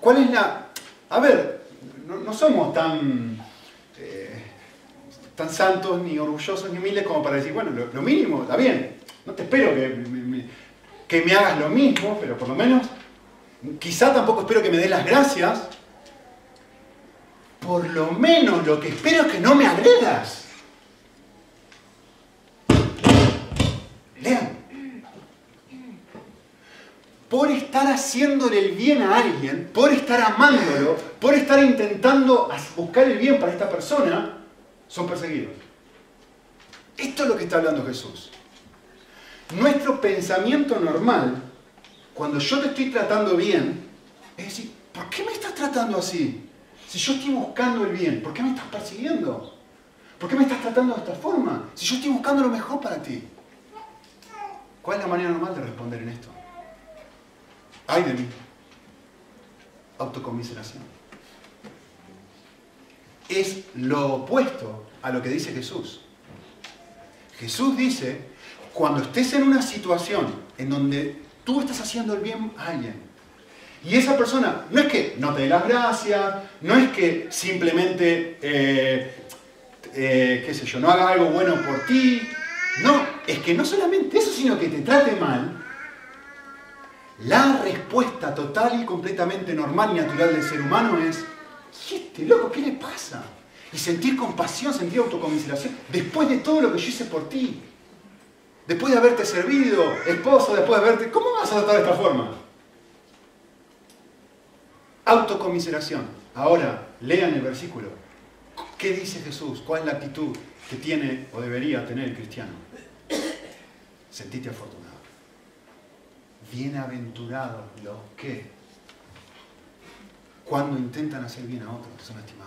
¿Cuál es la... A ver, no, somos tan... Eh, tan santos, ni orgullosos, ni humildes como para decir, bueno, lo, mínimo, está bien. No te espero que que me hagas lo mismo, pero por lo menos, quizá tampoco espero que me des las gracias. Por lo menos lo que espero es que no me agredas. Lean por estar haciéndole el bien a alguien, por estar amándolo, por estar intentando buscar el bien para esta persona, son perseguidos. Esto es lo que está hablando Jesús. Nuestro pensamiento normal, cuando yo te estoy tratando bien, es decir, ¿por qué me estás tratando así? Si yo estoy buscando el bien, ¿por qué me estás persiguiendo? ¿Por qué me estás tratando de esta forma? Si yo estoy buscando lo mejor para ti. ¿Cuál es la manera normal de responder en esto? Ay de mí. Autocomiseración. Es lo opuesto a lo que dice Jesús. Jesús dice, cuando estés en una situación en donde tú estás haciendo el bien a alguien, y esa persona no es que no te dé las gracias, no es que simplemente, eh, eh, qué sé yo, no haga algo bueno por ti, no, es que no solamente eso, sino que te trate mal, la respuesta total y completamente normal y natural del ser humano es, ¿y este loco qué le pasa? Y sentir compasión, sentir autocomiseración, después de todo lo que yo hice por ti. Después de haberte servido, esposo, después de haberte... ¿Cómo vas a tratar de esta forma? Autocomiseración. Ahora, lean el versículo. ¿Qué dice Jesús? ¿Cuál es la actitud que tiene o debería tener el cristiano? Sentite afortunado bienaventurados los que, cuando intentan hacer bien a otros, son estimados.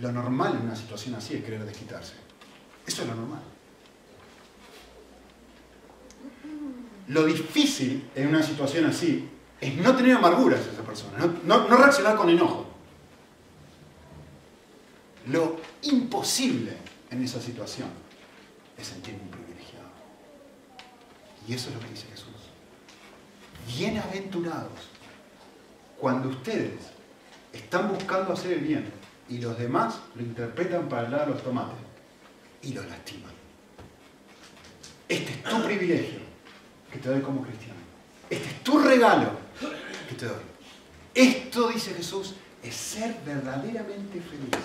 Lo normal en una situación así es querer desquitarse. Eso es lo normal. Lo difícil en una situación así es no tener amarguras a esa persona, no, no reaccionar con enojo. Lo imposible en esa situación es sentirme privilegiado. Y eso es lo que dice Jesús. Bienaventurados cuando ustedes están buscando hacer el bien y los demás lo interpretan para dar los tomates y los lastiman. Este es tu privilegio que te doy como cristiano. Este es tu regalo que te doy. Esto, dice Jesús, es ser verdaderamente feliz.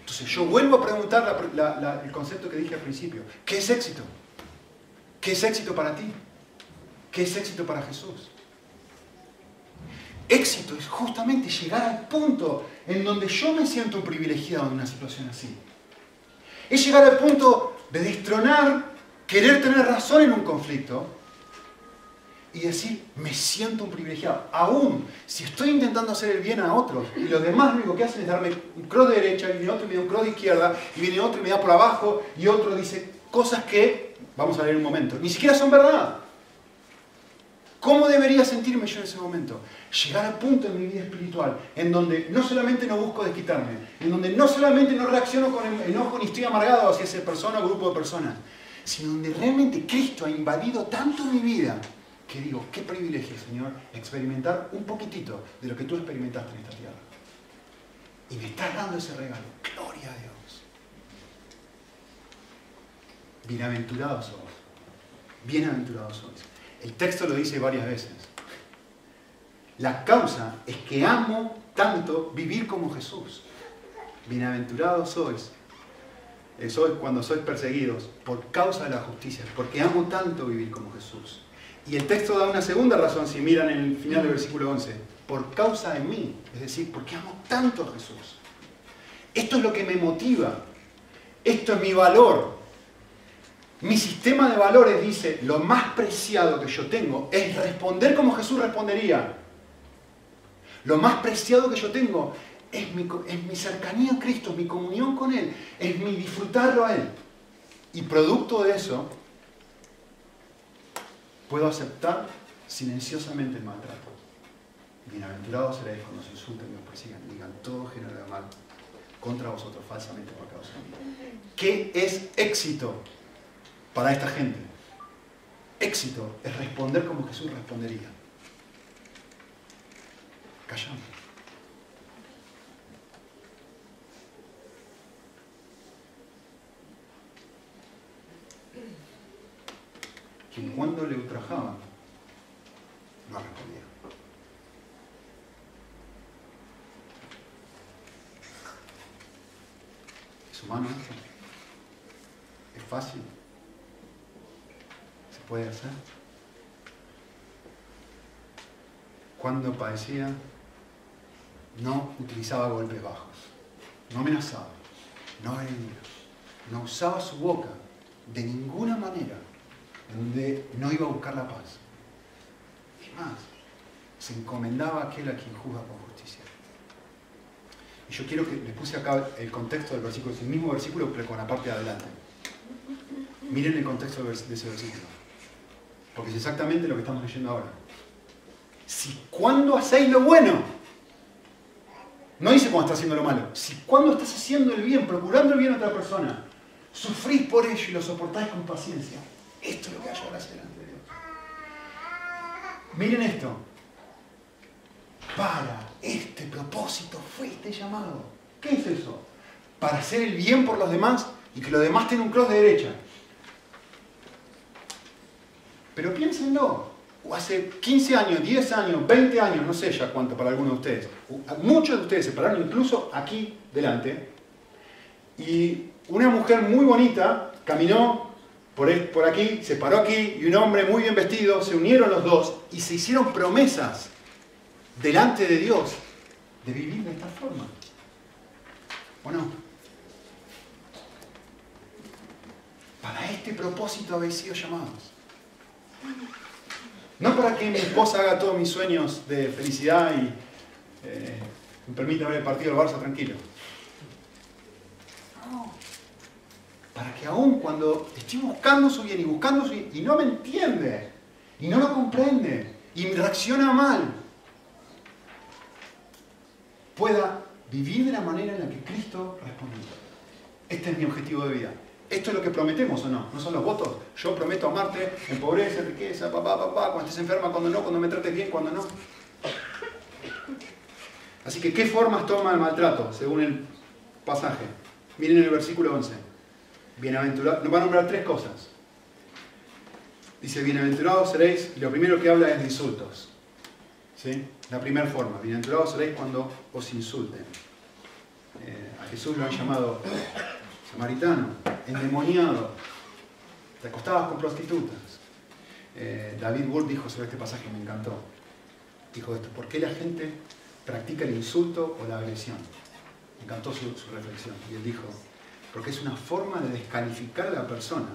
Entonces yo vuelvo a preguntar el concepto que dije al principio. ¿Qué es éxito? ¿Qué es éxito para ti? ¿Qué es éxito para Jesús? Éxito es justamente llegar al punto en donde yo me siento privilegiado en una situación así. Es llegar al punto de destronar, querer tener razón en un conflicto y decir, me siento un privilegiado. Aún si estoy intentando hacer el bien a otros y los demás lo único que hacen es darme un cross de derecha y viene otro y me da un cross de izquierda y viene otro y me da por abajo y otro dice cosas que, vamos a ver en un momento, ni siquiera son verdad. ¿Cómo debería sentirme yo en ese momento? Llegar al punto en mi vida espiritual en donde no solamente no busco desquitarme, en donde no solamente no reacciono con enojo ni estoy amargado hacia esa persona o grupo de personas, sino donde realmente Cristo ha invadido tanto mi vida que digo, qué privilegio, Señor, experimentar un poquitito de lo que tú experimentaste en esta tierra. Y me estás dando ese regalo. Gloria a Dios. Bienaventurados sois. Bienaventurados sois. El texto lo dice varias veces. La causa es que amo tanto vivir como Jesús. Bienaventurados sois. Sois cuando sois perseguidos por causa de la justicia, porque amo tanto vivir como Jesús. Y el texto da una segunda razón, si miran en el final del versículo 11, por causa de mí, es decir, porque amo tanto a Jesús. Esto es lo que me motiva, esto es mi valor. Mi sistema de valores dice, lo más preciado que yo tengo es responder como Jesús respondería. Lo más preciado que yo tengo es mi, cercanía a Cristo, mi comunión con Él, es mi disfrutarlo a Él. Y producto de eso, Puedo aceptar silenciosamente el maltrato. Bienaventurados seréis cuando os insulten y os persigan digan todo género de mal contra vosotros falsamente por causa de mí. ¿Qué es éxito para esta gente. Éxito es responder como Jesús respondería. Callamos. Quien cuando le ultrajaban, no respondía. Es humano. Es fácil. ¿Se puede hacer? Cuando padecía, no utilizaba golpes bajos, no amenazaba, no hería, no usaba su boca de ninguna manera donde no iba a buscar la paz. Es más, se encomendaba a aquel a quien juzga con justicia. Y yo quiero que les puse acá el contexto del versículo, es el mismo versículo, pero con la parte de adelante. Miren el contexto de ese versículo. Porque es exactamente lo que estamos leyendo ahora. Si cuando hacéis lo bueno, no dice cuando estás haciendo lo malo, si cuando estás haciendo el bien, procurando el bien a otra persona, sufrís por ello y lo soportáis con paciencia, esto es lo que hay ahora delante de Dios. Miren esto. Para este propósito fuiste llamado. ¿Qué es eso? Para hacer el bien por los demás y que los demás tengan un cross de derecha. Pero piénsenlo. Hace 15 años, 10 años, 20 años, no sé ya cuánto para algunos de ustedes. Muchos de ustedes se pararon incluso aquí delante. Y una mujer muy bonita caminó por, aquí, se paró aquí y un hombre muy bien vestido, se unieron los dos y se hicieron promesas delante de Dios de vivir de esta forma. ¿O no? Para este propósito habéis sido llamados. No para que mi esposa haga todos mis sueños de felicidad y eh, me permita ver el partido del Barça tranquilo. para que aún cuando estoy buscando su bien y buscando su bien y no me entiende, y no lo comprende, y reacciona mal, pueda vivir de la manera en la que Cristo respondió. Este es mi objetivo de vida. ¿Esto es lo que prometemos o no? ¿No son los votos? Yo prometo amarte en pobreza, en riqueza, papá, papá, cuando estés enferma, cuando no, cuando me trates bien, cuando no. Así que, ¿qué formas toma el maltrato según el pasaje? Miren el versículo 11. Bienaventurado, nos va a nombrar tres cosas. Dice, bienaventurados seréis, lo primero que habla es de insultos. ¿Sí? La primera forma, bienaventurados seréis cuando os insulten. Eh, a Jesús lo han llamado samaritano, endemoniado, te acostabas con prostitutas. Eh, David Wood dijo sobre este pasaje, me encantó. Dijo esto, ¿por qué la gente practica el insulto o la agresión? Me encantó su reflexión. Y él dijo, porque es una forma de descalificar a la persona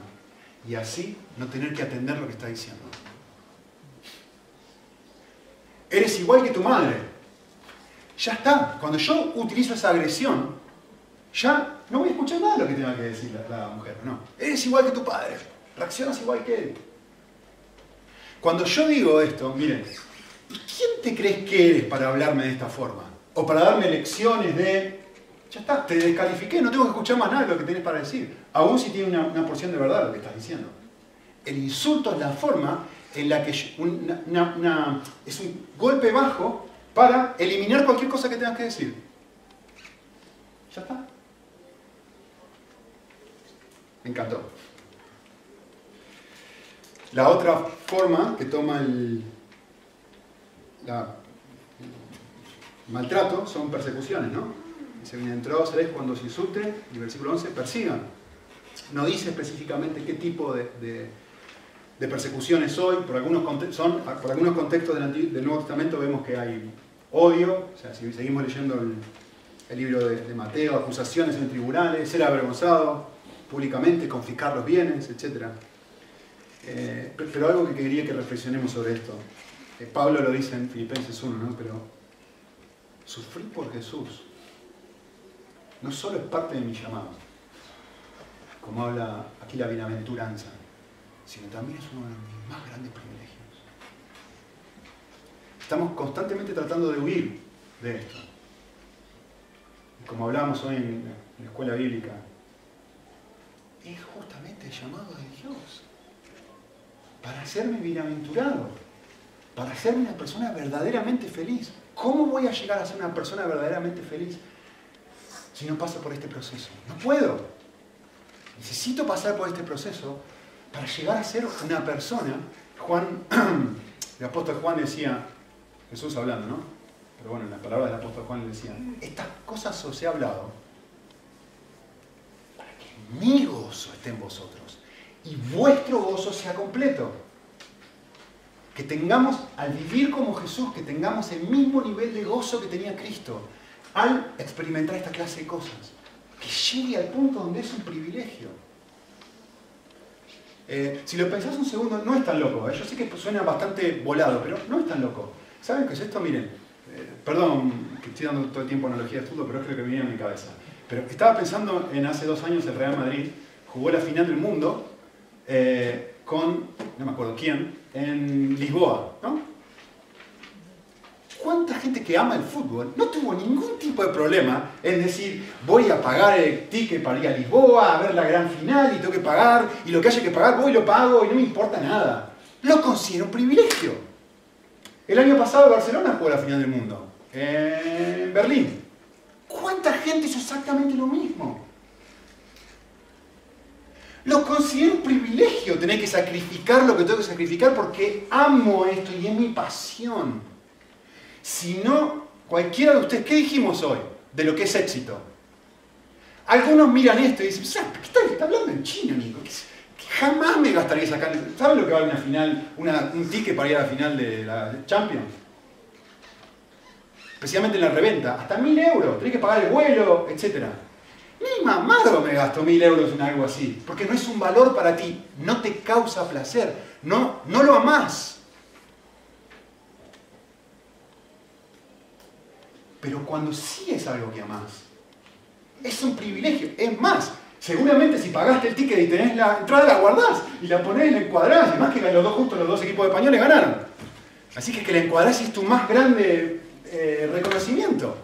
y así no tener que atender lo que está diciendo. Eres igual que tu madre. Ya está. Cuando yo utilizo esa agresión, ya no voy a escuchar nada de lo que tenga que decir la, mujer. No. Eres igual que tu padre. Reaccionas igual que él. Cuando yo digo esto, miren, ¿quién te crees que eres para hablarme de esta forma? O para darme lecciones de ya está, te descalifiqué, no tengo que escuchar más nada de lo que tienes para decir. Aún si tiene una, porción de verdad lo que estás diciendo. El insulto es la forma en la que es un golpe bajo para eliminar cualquier cosa que tengas que decir. Ya está. Encantó. La otra forma que toma el maltrato son persecuciones, ¿no? Dice, bienaventurados seréis cuando se insulte, y versículo 11, persigan. No dice específicamente qué tipo de, persecuciones hoy, por algunos, son, por algunos contextos del, Nuevo Testamento vemos que hay odio, o sea, si seguimos leyendo el, libro de, Mateo, acusaciones en tribunales, ser avergonzado públicamente, confiscar los bienes, etc. Eh, pero algo que quería que reflexionemos sobre esto. Eh, Pablo lo dice en Filipenses 1, ¿no? Pero sufrir por Jesús no solo es parte de mi llamado, como habla aquí la bienaventuranza, sino también es uno de mis más grandes privilegios. Estamos constantemente tratando de huir de esto. como hablábamos hoy en la escuela bíblica, es justamente el llamado de Dios para hacerme bienaventurado, para hacerme una persona verdaderamente feliz. ¿Cómo voy a llegar a ser una persona verdaderamente feliz si no paso por este proceso? No puedo. Necesito pasar por este proceso para llegar a ser una persona. Juan, el apóstol Juan decía, Jesús hablando, ¿no? Pero bueno, en las palabras del apóstol Juan le decía, estas cosas os he hablado mi gozo esté en vosotros y vuestro gozo sea completo. Que tengamos, al vivir como Jesús, que tengamos el mismo nivel de gozo que tenía Cristo al experimentar esta clase de cosas. Que llegue al punto donde es un privilegio. Eh, si lo pensás un segundo, no es tan loco. ¿eh? Yo sé que suena bastante volado, pero no es tan loco. ¿Saben qué es esto? Miren, eh, perdón que estoy dando todo el tiempo analogía de fútbol, pero es lo que me viene a mi cabeza. Pero estaba pensando en hace dos años el Real Madrid jugó la final del mundo con, no me acuerdo quién, en Lisboa, ¿no? ¿Cuánta gente que ama el fútbol no tuvo ningún tipo de problema en decir voy a pagar el ticket para ir a Lisboa a ver la gran final y tengo que pagar y lo que haya que pagar voy y lo pago y no me importa nada? Lo considero un privilegio. El año pasado Barcelona jugó la final del mundo en Berlín. ¿Cuánta gente hizo exactamente lo mismo? Lo considero un privilegio tener que sacrificar lo que tengo que sacrificar porque amo esto y es mi pasión. Si no, cualquiera de ustedes, ¿qué dijimos hoy de lo que es éxito? Algunos miran esto y dicen, ¿qué está, hablando en chino, Nico? Jamás me gastaría sacando. ¿Sabes lo que vale una final, un ticket para ir a la final de la Champions? Especialmente en la reventa. Hasta mil euros. Tenés que pagar el vuelo, etc. Ni mamado me gasto mil euros en algo así. Porque no es un valor para ti. No te causa placer. No, no lo amás. Pero cuando sí es algo que amás, es un privilegio. Es más, seguramente si pagaste el ticket y tenés la entrada, la guardás y la ponés, la encuadrás. Y más que los dos justos, los dos equipos de españoles ganaron. Así que que la encuadrás es tu más grande eh, reconocimiento.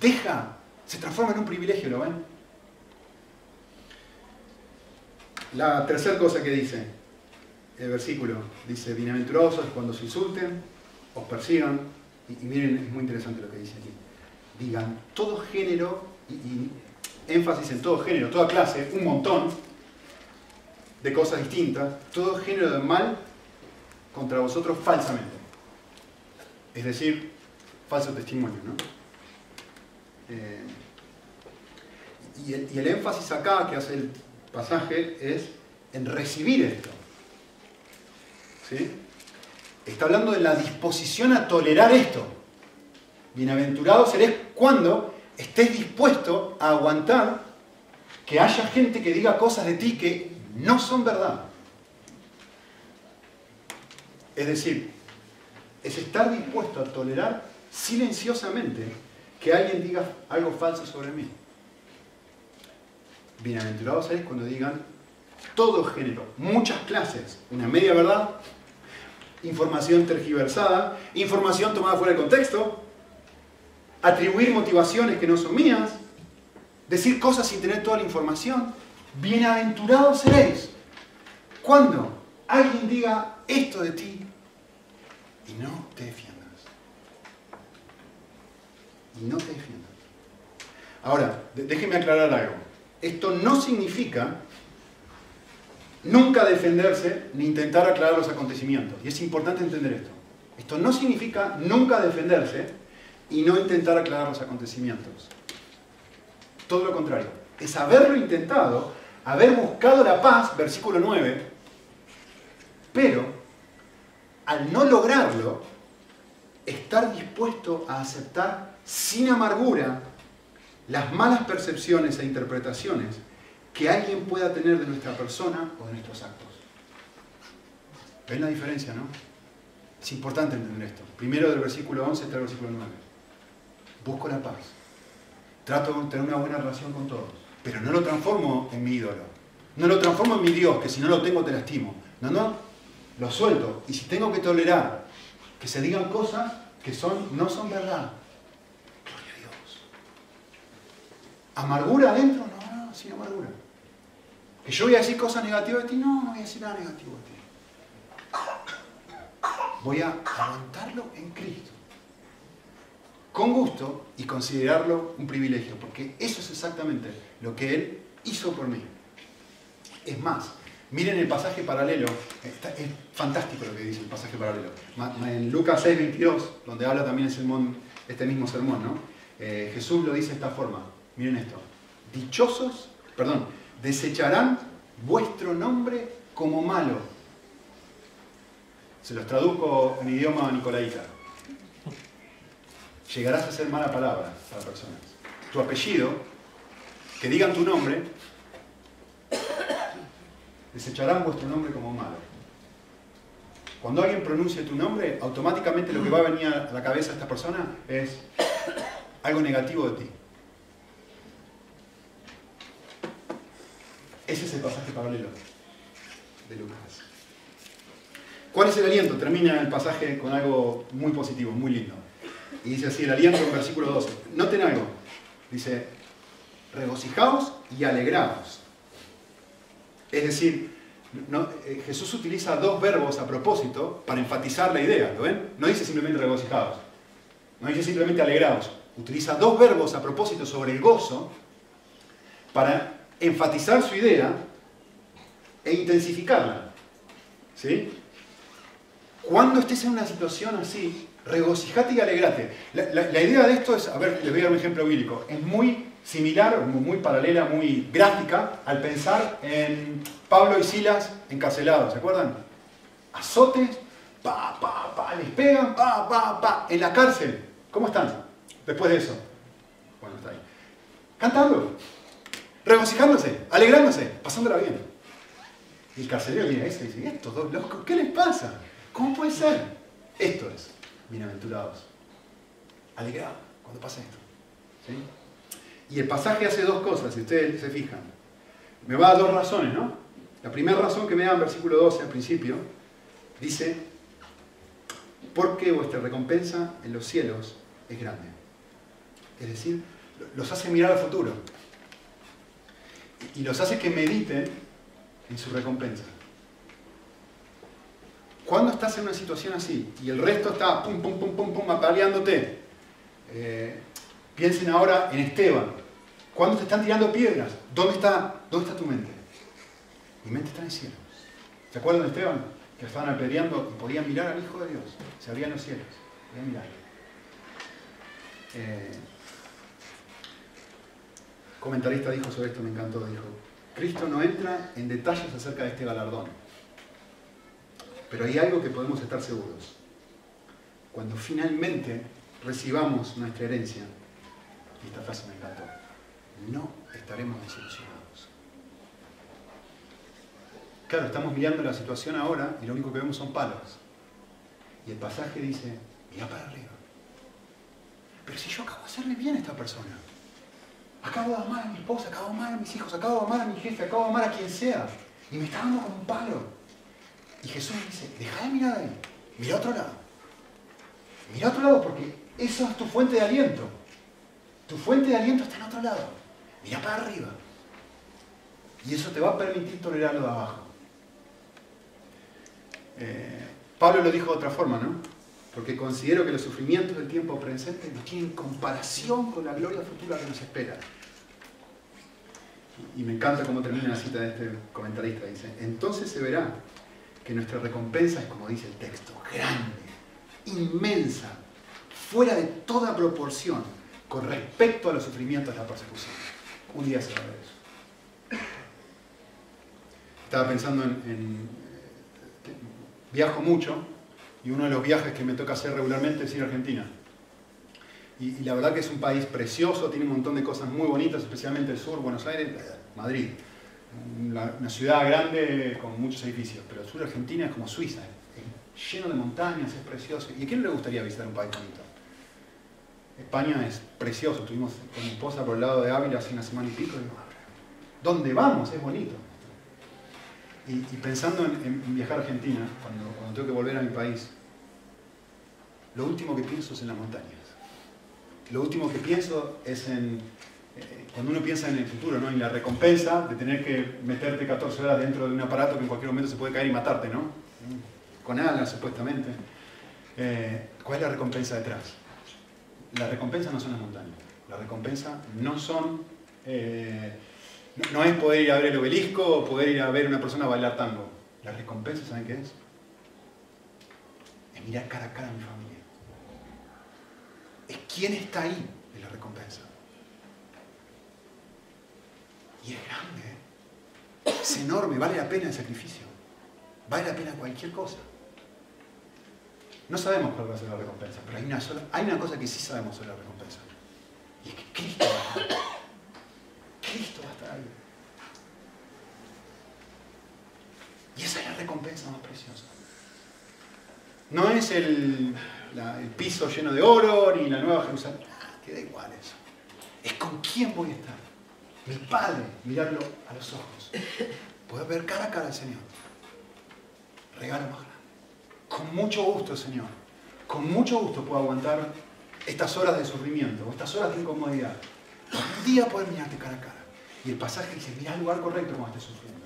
Deja, se transforma en un privilegio, ¿lo ven? La tercera cosa que dice el versículo, dice, bienaventurados cuando se insulten, os persigan, y, miren, es muy interesante lo que dice aquí, digan todo género, y, énfasis en todo género, toda clase, un montón de cosas distintas, todo género de mal contra vosotros falsamente. Es decir, falso testimonio, ¿no? Eh, y, el, énfasis acá que hace el pasaje es en recibir esto. ¿Sí? Está hablando de la disposición a tolerar esto. Bienaventurado seréis cuando estés dispuesto a aguantar que haya gente que diga cosas de ti que no son verdad. Es decir, es estar dispuesto a tolerar silenciosamente que alguien diga algo falso sobre mí. Bienaventurados seréis cuando digan todo género, muchas clases, una media verdad información tergiversada, información tomada fuera de contexto, atribuir motivaciones que no son mías, decir cosas sin tener toda la información. Bienaventurados seréis cuando alguien diga esto de ti y no te defiendas. Y no te defiendas. Ahora, déjeme aclarar algo. Esto no significa nunca defenderse ni intentar aclarar los acontecimientos. Y es importante entender esto. Esto no significa nunca defenderse y no intentar aclarar los acontecimientos. Todo lo contrario. Es haberlo intentado, haber buscado la paz, versículo 9, pero al no lograrlo, estar dispuesto a aceptar sin amargura las malas percepciones e interpretaciones que alguien pueda tener de nuestra persona o de nuestros actos. ¿Ven la diferencia, no? Es importante entender esto. Primero del versículo 11 hasta el versículo 9. Busco la paz. Trato de tener una buena relación con todos. Pero no lo transformo en mi ídolo. No lo transformo en mi Dios, que si no lo tengo te lastimo. No, no. Lo suelto. Y si tengo que tolerar que se digan cosas que son, no son verdad. Gloria a Dios. ¿Amargura adentro? No, no, sin amargura. ¿Que yo voy a decir cosas negativas de ti? No, no voy a decir nada negativo de ti. Voy a aguantarlo en Cristo. Con gusto y considerarlo un privilegio, porque eso es exactamente lo que Él hizo por mí. Es más, miren el pasaje paralelo, es fantástico lo que dice el pasaje paralelo. En Lucas 6, 22, donde habla también este mismo sermón, ¿no? Eh, Jesús lo dice de esta forma, miren esto, dichosos, perdón, desecharán vuestro nombre como malo. Se los traduzco en idioma nicolaita. Llegarás a ser mala palabra para personas. Tu apellido, que digan tu nombre, desecharán vuestro nombre como malo. Cuando alguien pronuncie tu nombre, automáticamente lo que va a venir a la cabeza de esta persona es algo negativo de ti. Ese es el pasaje paralelo de Lucas. ¿Cuál es el aliento? Termina el pasaje con algo muy positivo, muy lindo. Y dice así, el aliento en versículo 12. Noten algo. Dice, regocijaos y alegraos. Es decir, eh, Jesús utiliza dos verbos a propósito para enfatizar la idea, ¿lo ven? No dice simplemente regocijados, no dice simplemente alegrados. Utiliza dos verbos a propósito sobre el gozo para enfatizar su idea e intensificarla. ¿Sí? Cuando estés en una situación así, regocijate y alegrate. La, idea de esto es, a ver, les voy a dar un ejemplo bíblico, es muy similar, muy paralela, muy gráfica al pensar en Pablo y Silas encarcelados, ¿se acuerdan? Azotes, pa, pa, pa, les pegan, pa, pa, pa, en la cárcel. ¿Cómo están después de eso? Bueno, está ahí. Cantando, regocijándose, alegrándose, pasándola bien. Y el carcelero mira eso y dice, estos dos locos, ¿qué les pasa? ¿Cómo puede ser? Esto es, bienaventurados. Alegrados cuando pasa esto. ¿Sí? Y el pasaje hace dos cosas, si ustedes se fijan. Me va a dos razones, ¿no? La primera razón que me da en versículo 12 al principio, dice, porque vuestra recompensa en los cielos es grande. Es decir, los hace mirar al futuro. Y los hace que mediten en su recompensa. Cuando estás en una situación así y el resto está pum, pum, pum, pum, pum, apaleándote, eh, Piensen ahora en Esteban. Cuando te están tirando piedras, ¿dónde está, dónde está tu mente? Mi mente está en el cielo. ¿Se acuerdan de Esteban? Que estaban apedreando y podían mirar al Hijo de Dios. Se abrían los cielos. Podían mirar. Eh, comentarista dijo sobre esto, me encantó, dijo, Cristo no entra en detalles acerca de este galardón. Pero hay algo que podemos estar seguros. Cuando finalmente recibamos nuestra herencia, esta frase me encantó, no estaremos desilusionados. Claro, estamos mirando la situación ahora y lo único que vemos son palos. Y el pasaje dice, mira para arriba. Pero si yo acabo de hacerle bien a esta persona, acabo de amar a mi esposa, acabo de amar a mis hijos, acabo de amar a mi jefe, acabo de amar a quien sea, y me está dando como un palo. Y Jesús dice, deja de mirar ahí, mira a otro lado. Mira a otro lado porque eso es tu fuente de aliento. Tu fuente de aliento está en otro lado. Mira para arriba. Y eso te va a permitir tolerar lo de abajo. Eh, Pablo lo dijo de otra forma, ¿no? Porque considero que los sufrimientos del tiempo presente no tienen comparación con la gloria futura que nos espera. Y me encanta cómo termina la cita de este comentarista. Dice, entonces se verá que nuestra recompensa es, como dice el texto, grande, inmensa, fuera de toda proporción con respecto a los sufrimientos de la persecución. Un día se va a ver eso. Estaba pensando en, viajo mucho y uno de los viajes que me toca hacer regularmente es ir a Argentina. Y, la verdad que es un país precioso, tiene un montón de cosas muy bonitas, especialmente el sur, Buenos Aires, Madrid. Una, ciudad grande con muchos edificios, pero el sur de Argentina es como Suiza, lleno de montañas, es precioso. ¿Y a quién le gustaría visitar un país bonito? España es precioso, estuvimos con mi esposa por el lado de Ávila hace una semana y pico, y ¿dónde vamos? Es bonito. Y, pensando en, viajar a Argentina, cuando, cuando tengo que volver a mi país, lo último que pienso es en las montañas. Lo último que pienso es en, eh, cuando uno piensa en el futuro, ¿no? en la recompensa de tener que meterte 14 horas dentro de un aparato que en cualquier momento se puede caer y matarte, ¿no? Con alas, supuestamente. Eh, ¿Cuál es la recompensa detrás? La recompensa no son las montañas. La recompensa no son eh, No es poder ir a ver el obelisco o poder ir a ver a una persona bailar tango. La recompensa, ¿saben qué es? Es mirar cara a cara a mi familia. Es quién está ahí en la recompensa. Y es grande, ¿eh? es enorme, vale la pena el sacrificio. Vale la pena cualquier cosa. No sabemos cuál va a ser la recompensa, pero hay una, sola, hay una cosa que sí sabemos sobre la recompensa. Y es que Cristo va a estar ahí. Cristo va a estar ahí. Y esa es la recompensa más preciosa. No es el, piso lleno de oro ni la nueva Jerusalén. Ah, queda igual eso. Es con quién voy a estar. Mi Padre, mirarlo a los ojos. Poder ver cara a cara al Señor. Regalo más. Con mucho gusto, Señor. Con mucho gusto puedo aguantar estas horas de sufrimiento, estas horas de incomodidad. Un día poder mirarte cara a cara. Y el pasaje dice, mira el lugar correcto cuando estés sufriendo.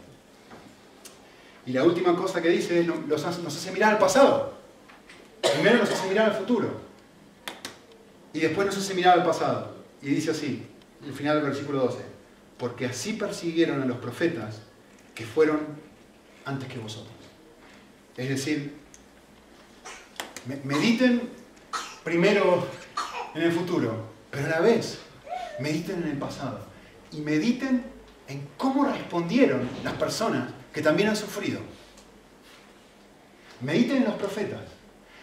Y la última cosa que dice es, nos hace mirar al pasado. Primero nos hace mirar al futuro. Y después nos hace mirar al pasado. Y dice así, el final del versículo 12. Porque así persiguieron a los profetas que fueron antes que vosotros. Es decir, mediten primero en el futuro, pero a la vez mediten en el pasado y mediten en cómo respondieron las personas que también han sufrido. Mediten en los profetas,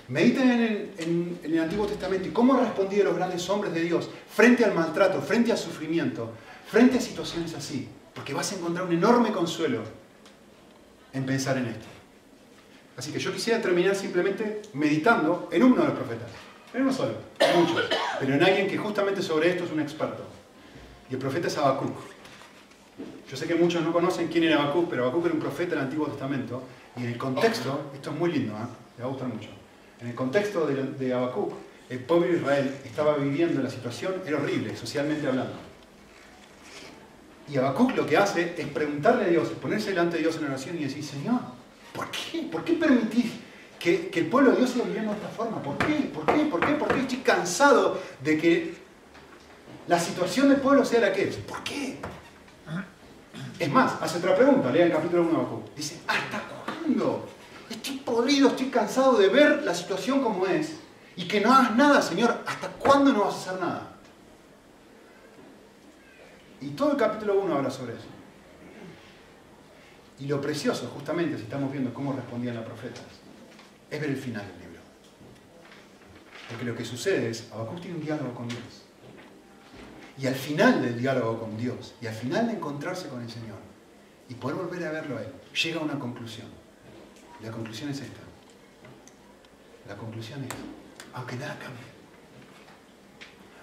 mediten en el, Antiguo Testamento y cómo han respondido los grandes hombres de Dios frente al maltrato, frente al sufrimiento, frente a situaciones así, porque vas a encontrar un enorme consuelo en pensar en esto. Así que yo quisiera terminar simplemente meditando en uno de los profetas. En uno solo, en muchos, pero en alguien que justamente sobre esto es un experto. Y el profeta es Habacuc. Yo sé que muchos no conocen quién era Habacuc, pero Habacuc era un profeta del Antiguo Testamento. Y en el contexto, esto es muy lindo, ¿eh? me va a gustar mucho. En el contexto de, de el pueblo de Israel estaba viviendo la situación, era horrible, socialmente hablando. Y Habacuc lo que hace es preguntarle a Dios, ponerse delante de Dios en oración y decir, Señor, ¿Por qué? ¿Por qué permitís que, el pueblo de Dios siga viviendo de esta forma? ¿Por qué? ¿Por qué? ¿Por qué? ¿Por qué estoy cansado de que la situación del pueblo sea la que es? ¿Por qué? Es más, hace otra pregunta, lea el capítulo 1 de Habacuc. Dice, ¿hasta cuándo? Estoy podrido, estoy cansado de ver la situación como es y que no hagas nada, Señor. ¿Hasta cuándo no vas a hacer nada? Y todo el capítulo 1 habla sobre eso. Y lo precioso, justamente, si estamos viendo cómo respondían los profetas, es ver el final del libro. Porque lo que sucede es, Habacuc tiene un diálogo con Dios. Y al final del diálogo con Dios, y al final de encontrarse con el Señor, y poder volver a verlo a Él, llega a una conclusión. La conclusión es esta. La conclusión es, aunque nada cambie,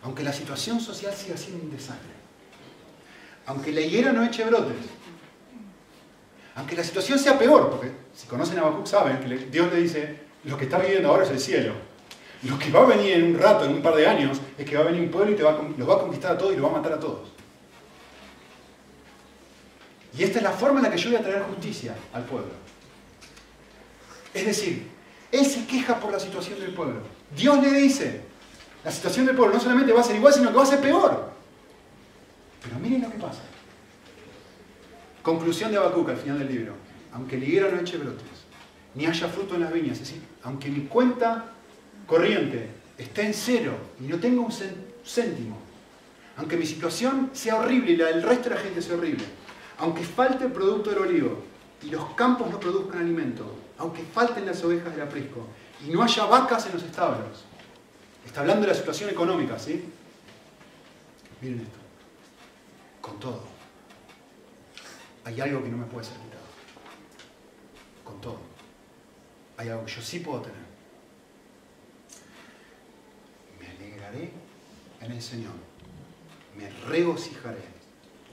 aunque la situación social siga siendo un desastre, aunque la higuera no eche brotes, aunque la situación sea peor, porque si conocen a Habacuc saben que Dios le dice, lo que está viviendo ahora es el cielo. Lo que va a venir en un rato, en un par de años, es que va a venir un pueblo y te va a, va a conquistar a todos y los va a matar a todos. Y esta es la forma en la que yo voy a traer justicia al pueblo. Es decir, Él se queja por la situación del pueblo. Dios le dice, la situación del pueblo no solamente va a ser igual, sino que va a ser peor. Pero miren lo que pasa. Conclusión de Habacuc al final del libro. Aunque el higuero no eche brotes, ni haya fruto en las viñas, es decir, aunque mi cuenta corriente esté en cero y no tenga un céntimo, aunque mi situación sea horrible y la del resto de la gente sea horrible, aunque falte el producto del olivo y los campos no produzcan alimento, aunque falten las ovejas del aprisco y no haya vacas en los establos, está hablando de la situación económica, ¿sí? Miren esto, con todo hay algo que no me puede ser quitado. Con todo. Hay algo que yo sí puedo tener. Me alegraré en el Señor. Me regocijaré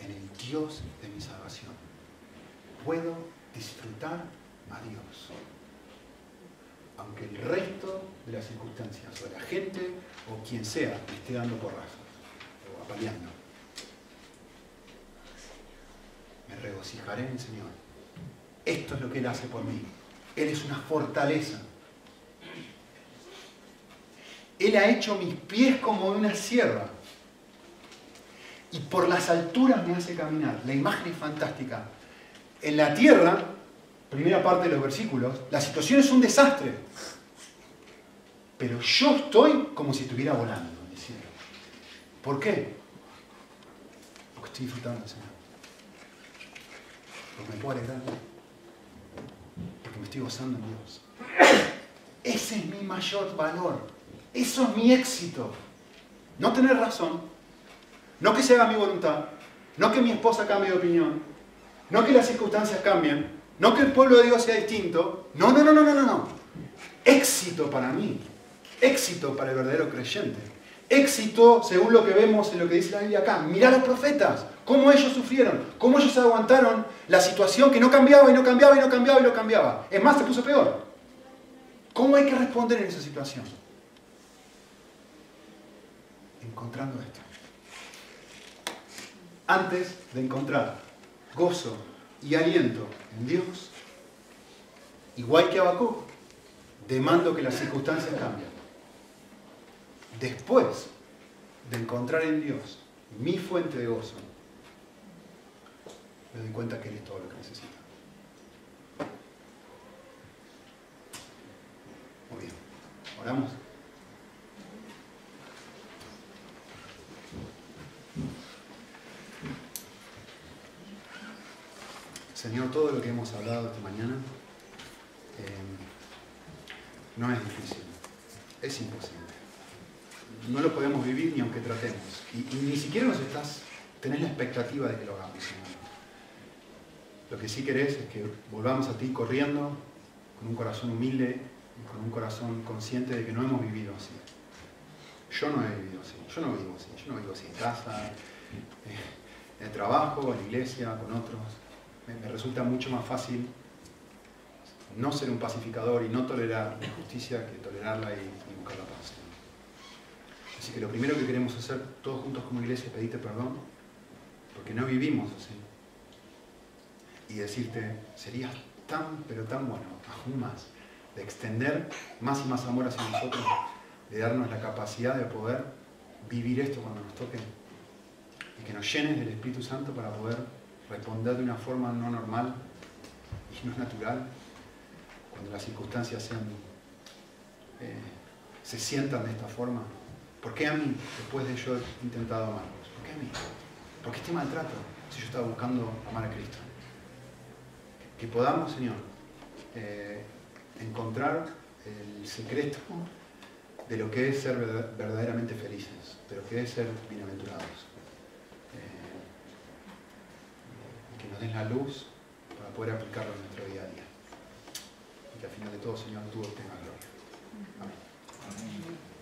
en el Dios de mi salvación. Puedo disfrutar a Dios. Aunque el resto de las circunstancias o la gente o quien sea me esté dando porrazos o apaleando. Regocijaré en el Señor. Esto es lo que Él hace por mí. Él es una fortaleza. Él ha hecho mis pies como una sierra. y por las alturas me hace caminar. La imagen es fantástica. En la tierra, primera parte de los versículos, la situación es un desastre. Pero yo estoy como si estuviera volando en el cielo. ¿Por qué? Porque estoy disfrutando Señor. Me puedo alegrar. Porque me estoy gozando en Dios. Ese es mi mayor valor. Eso es mi éxito. No tener razón, no que se haga mi voluntad, no que mi esposa cambie de opinión, no que las circunstancias cambien, no que el pueblo de Dios sea distinto. No, no, no, no, no, no. Éxito para mí, éxito para el verdadero creyente. Éxito según lo que vemos en lo que dice la Biblia acá. Mirá a los profetas, cómo ellos sufrieron, cómo ellos aguantaron la situación que no cambiaba y no cambiaba y no cambiaba y no cambiaba. Es más, se puso peor. ¿Cómo hay que responder en esa situación? Encontrando esto antes de encontrar gozo y aliento en Dios, igual que Abacú, demando que las circunstancias cambien. Después de encontrar en Dios mi fuente de gozo, me doy cuenta que Él es todo lo que necesito. Muy bien, oramos. Señor, todo lo que hemos hablado esta mañana eh, no es difícil, es imposible. No lo podemos vivir ni aunque tratemos. Y, ni siquiera nos estás, tenés la expectativa de que lo hagamos. Lo que sí querés es que volvamos a ti corriendo, con un corazón humilde, con un corazón consciente de que no hemos vivido así. Yo no he vivido así, yo no vivo así, yo no vivo así en casa, eh, en el trabajo, en la iglesia, con otros me, resulta mucho más fácil no ser un pacificador y no tolerar la injusticia que tolerarla y, buscar la paz. Así que lo primero que queremos hacer todos juntos como iglesia es pedirte perdón, porque no vivimos así. Y decirte, serías tan, pero tan bueno, aún más, de extender más y más amor hacia nosotros, de darnos la capacidad de poder vivir esto cuando nos toque, y que nos llenes del Espíritu Santo para poder responder de una forma no normal y no natural, cuando las circunstancias eh, se sientan de esta forma. ¿Por qué a mí, después de yo he intentado amarlos? ¿Por qué a mí? ¿Por qué este maltrato si yo estaba buscando amar a Cristo? Que podamos, Señor, eh, encontrar el secreto de lo que es ser verdaderamente felices, de lo que es ser bienaventurados. nos des la luz para poder aplicarlo en nuestro día a día. Y que al final de todo, Señor, tú obtengas gloria. Amén.